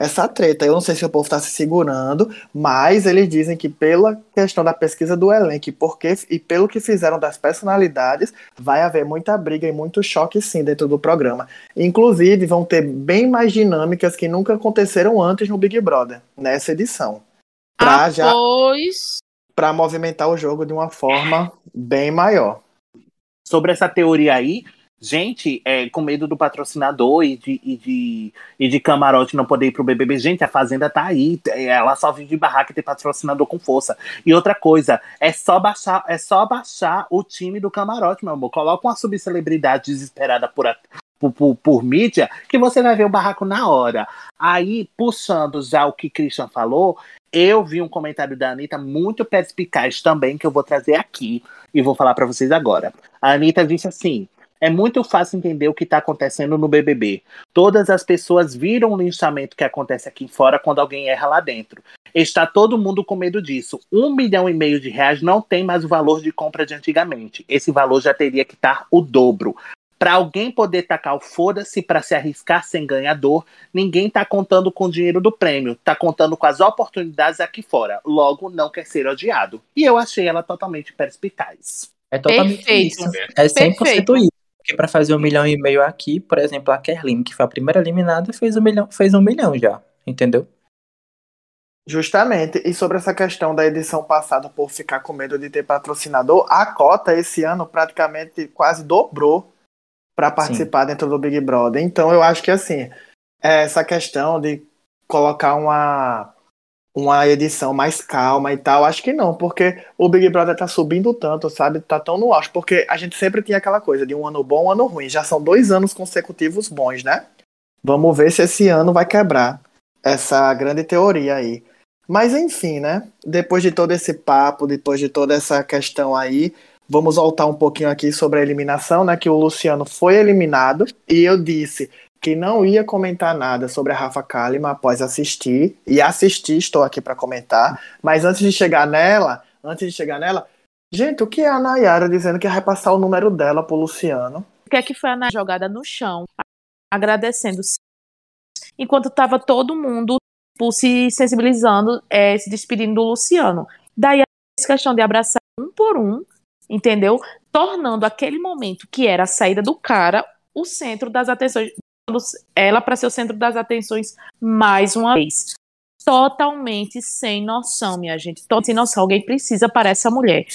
essa treta. Eu não sei se o povo tá se segurando, mas eles dizem que pela questão da pesquisa do elenco e, porque, e pelo que fizeram das personalidades, vai haver muita briga e muito choque sim dentro do programa. Inclusive, vão ter bem mais dinâmicas que nunca aconteceram antes no Big Brother, nessa edição. Pra Ah, já pois. para movimentar o jogo de uma forma bem maior. Sobre essa teoria aí, gente, é, com medo do patrocinador e de, e, de, e de camarote não poder ir pro BBB, gente, a Fazenda tá aí, é, ela só vive de barraca e tem patrocinador com força. E outra coisa, é só baixar, é só baixar o time do camarote, meu amor. Coloca uma subcelebridade desesperada por, a- por, por, por mídia, que você vai ver o barraco na hora. Aí, puxando já o que Christian falou, eu vi um comentário da Anitta muito perspicaz também, que eu vou trazer aqui e vou falar pra vocês agora. A Anitta disse assim: é muito fácil entender o que tá acontecendo no BBB. Todas as pessoas viram o linchamento que acontece aqui fora quando alguém erra lá dentro. Está todo mundo com medo disso. Um milhão e meio de reais não tem mais o valor de compra de antigamente. Esse valor já teria que estar o dobro. Para alguém poder tacar o foda-se para se arriscar sem ganhador, ninguém tá contando com o dinheiro do prêmio, tá contando com as oportunidades aqui fora. Logo, não quer ser odiado. E eu achei ela totalmente perspicaz. É totalmente Perfeito. isso. É 100% Perfeito. isso. Porque pra fazer um milhão e meio aqui, por exemplo, a Kerlin, que foi a primeira eliminada, fez um milhão, fez um milhão já, entendeu? Justamente. E sobre essa questão da edição passada por ficar com medo de ter patrocinador, a cota esse ano praticamente quase dobrou para participar dentro do Big Brother. Então eu acho que assim, essa questão de colocar uma uma edição mais calma e tal, acho que não, porque o Big Brother tá subindo tanto, sabe? Tá tão no auge, porque a gente sempre tinha aquela coisa de um ano bom, um ano ruim. Já são dois anos consecutivos bons, né? Vamos ver se esse ano vai quebrar essa grande teoria aí. Mas enfim, né? Depois de todo esse papo, depois de toda essa questão aí, vamos voltar um pouquinho aqui sobre a eliminação, né? Que o Luciano foi eliminado e eu disse que não ia comentar nada sobre a Rafa Kalimann após assistir e assistir, estou aqui para comentar. Mas antes de chegar nela, antes de chegar nela, Gente, o que é a Nayara dizendo que vai passar o número dela pro Luciano? O que é que foi a Nayara jogada no chão, agradecendo. Enquanto tava todo mundo tipo, se sensibilizando, é, se despedindo do Luciano. Daí a questão de abraçar um por um, entendeu? Tornando aquele momento que era a saída do cara o centro das atenções, ela para ser o centro das atenções mais uma vez. Totalmente sem noção, minha gente. Totalmente sem noção. Alguém precisa para essa mulher.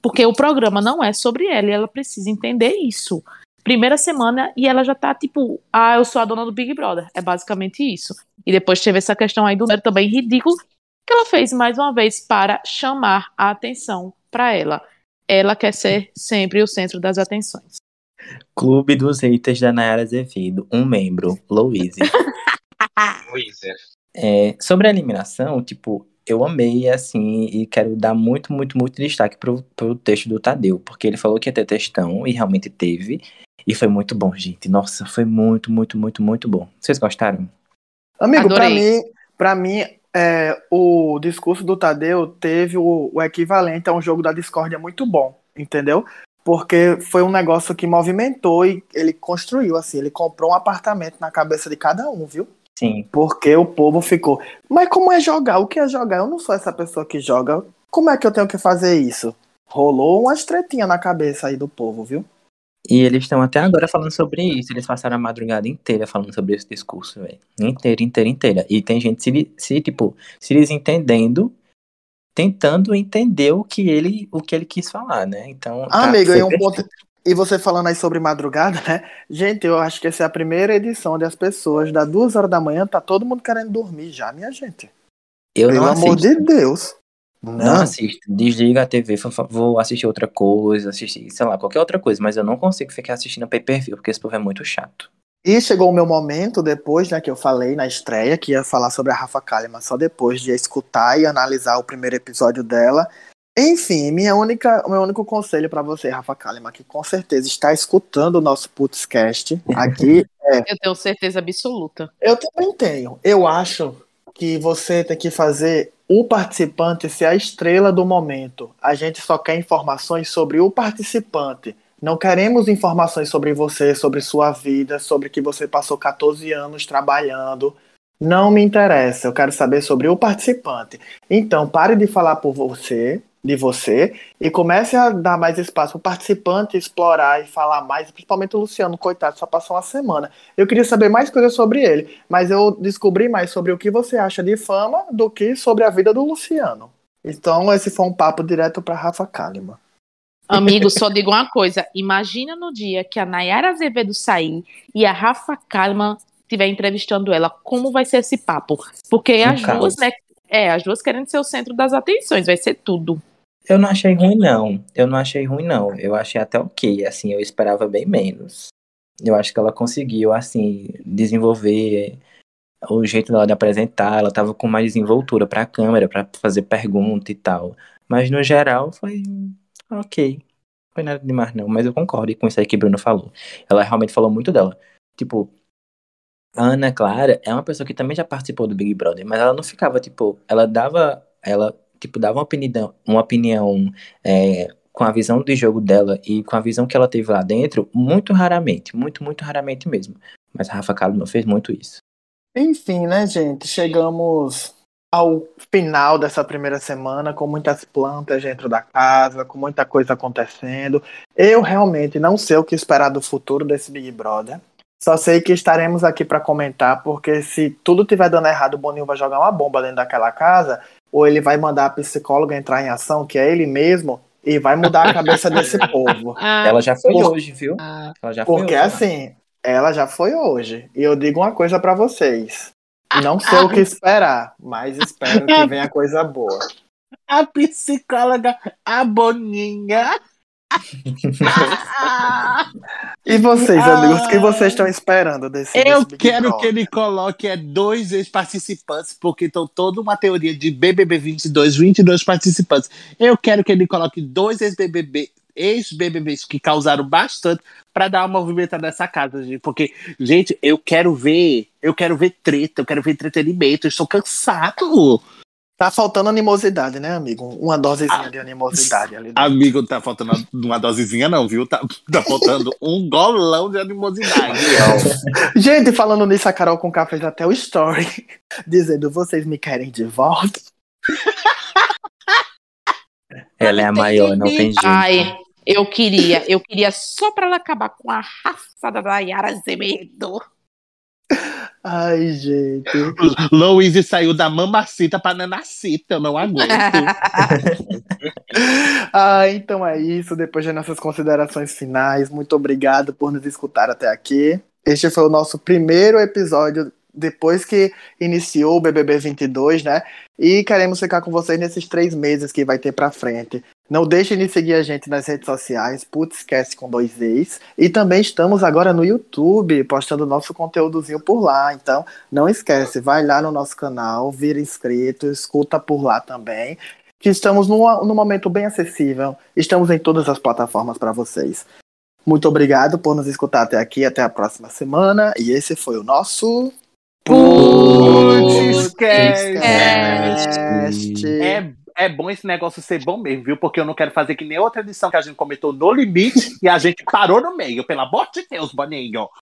Porque o programa não é sobre ela e ela precisa entender isso. Primeira semana e ela já tá tipo, ah, eu sou a dona do Big Brother. É basicamente isso. E depois teve essa questão aí do número também ridículo que ela fez mais uma vez para chamar a atenção para ela. Ela quer ser sempre o centro das atenções. Clube dos haters da Nayara Azevedo, um membro, Louise. Luísa. É, sobre a eliminação, tipo, eu amei, assim, e quero dar muito, muito, muito destaque pro, pro texto do Tadeu, porque ele falou que ia ter textão, e realmente teve, e foi muito bom, gente. Nossa, foi muito, muito, muito, muito bom. Vocês gostaram? Amigo, pra Adorei. mim, pra mim é, o discurso do Tadeu teve o, o equivalente a um jogo da discórdia muito bom, entendeu? Porque foi um negócio que movimentou e ele construiu, assim, ele comprou um apartamento na cabeça de cada um, viu? Sim. Porque o povo ficou. Mas como é jogar? O que é jogar? Eu não sou essa pessoa que joga. Como é que eu tenho que fazer isso? Rolou umas tretinhas na cabeça aí do povo, viu? E eles estão até agora falando sobre isso. Eles passaram a madrugada inteira falando sobre esse discurso, velho. Inteira, inteira, inteira. E tem gente se, se, tipo, se desentendendo, tentando entender o que ele, o que ele quis falar, né? Então. Ah, tá- amigo, e um ponto. E você falando aí sobre madrugada, né? Gente, eu acho que essa é a primeira edição onde as pessoas, das duas horas da manhã, tá todo mundo querendo dormir já, minha gente. Eu Pelo não amor de Deus. Não assisto. Desliga a TV, vou assistir outra coisa, assistir, sei lá, qualquer outra coisa, mas eu não consigo ficar assistindo pay per view, porque esse povo é muito chato. E chegou o meu momento depois, né, que eu falei na estreia, que ia falar sobre a Rafa Kalimann só depois de escutar e analisar o primeiro episódio dela. Enfim, minha única, o meu único conselho pra você, Rafa Kalimann, que com certeza está escutando o nosso Putzcast aqui, Eu tenho certeza absoluta. eu também tenho. Eu acho que você tem que fazer o participante ser a estrela do momento. A gente só quer informações sobre o participante. Não queremos informações sobre você, sobre sua vida, sobre que você passou 14 anos trabalhando. Não me interessa. Eu quero saber sobre o participante. Então, pare de falar por você, de você, e comece a dar mais espaço para o participante explorar e falar mais, principalmente o Luciano, coitado, só passou uma semana. Eu queria saber mais coisas sobre ele, mas eu descobri mais sobre o que você acha de fama do que sobre a vida do Luciano. Então, esse foi um papo direto para Rafa Kalimann. Amigo, só digo uma coisa. Imagina no dia que a Nayara Azevedo sair e a Rafa Kalimann estiver entrevistando ela, como vai ser esse papo? Porque as duas, né? É, as duas querendo ser o centro das atenções, vai ser tudo. Eu não achei ruim, não. Eu não achei ruim, não. Eu achei até ok, assim, eu esperava bem menos. Eu acho que ela conseguiu, assim, desenvolver o jeito dela de apresentar, ela tava com mais desenvoltura pra câmera, pra fazer pergunta e tal. Mas no geral foi ok. Foi nada demais, não. Mas eu concordo com isso aí que Bruno falou. Ela realmente falou muito dela. Tipo, a Ana Clara é uma pessoa que também já participou do Big Brother, mas ela não ficava, tipo, ela dava. Ela, tipo, dava uma opinião, uma opinião é, com a visão de jogo dela e com a visão que ela teve lá dentro, muito raramente. Muito, muito raramente mesmo. Mas a Rafa Kalimann fez muito isso. Enfim, né, gente? Chegamos ao final dessa primeira semana com muitas plantas dentro da casa, com muita coisa acontecendo. Eu realmente não sei o que esperar do futuro desse Big Brother. Só sei que estaremos aqui para comentar, porque se tudo tiver dando errado, o Boninho vai jogar uma bomba dentro daquela casa, ou ele vai mandar a psicóloga entrar em ação, que é ele mesmo, e vai mudar a cabeça desse povo. Ela já foi Por- hoje, viu? Ela já foi Porque hoje. assim, ela já foi hoje. E eu digo uma coisa pra vocês. Não sei o que esperar, mas espero que venha coisa boa. A psicóloga, a Boninha. E vocês, Ah. amigos, o que vocês estão esperando desse, Eu desse quero Brother? que ele coloque é, dois ex-participantes, porque estão toda uma teoria de BBB 22, 22 participantes. Eu quero que ele coloque dois ex-BBB, ex-BBBs que causaram bastante para dar uma movimentada nessa casa, gente. Porque, gente, eu quero ver, eu quero ver treta, eu quero ver entretenimento, eu estou cansado. Tá faltando animosidade, né, amigo? Uma dosezinha de animosidade ali. dentro. Amigo, tá faltando uma dosezinha, não, viu? Tá, tá faltando um golão de animosidade. Gente, falando nisso, a Carol Conká fez até o story dizendo: vocês me querem de volta. Ela é a maior, não tem jeito. Ai, eu queria, eu queria só pra ela acabar com a raça da Yara Azevedo. Ai, gente. Louise saiu da mamacita pra nanacita, eu não aguento. Ah, então é isso. Depois das nossas considerações finais, muito obrigado por nos escutar até aqui. Este foi o nosso primeiro episódio depois que iniciou o BBB 22, né? E queremos ficar com vocês nesses três meses que vai ter pra frente. Não deixem de seguir a gente nas redes sociais, Putscast com dois ex. E também estamos agora no YouTube, postando nosso conteúdozinho por lá. Então, não esquece, vai lá no nosso canal, vira inscrito, escuta por lá também. Que estamos num, num momento bem acessível. Estamos em todas as plataformas para vocês. Muito obrigado por nos escutar até aqui. Até a próxima semana. E esse foi o nosso. Putscast. É, é bom esse negócio ser bom mesmo, viu? Porque eu não quero fazer que nem outra edição que a gente comentou no limite e a gente parou no meio. Pelo amor de Deus, Boninho.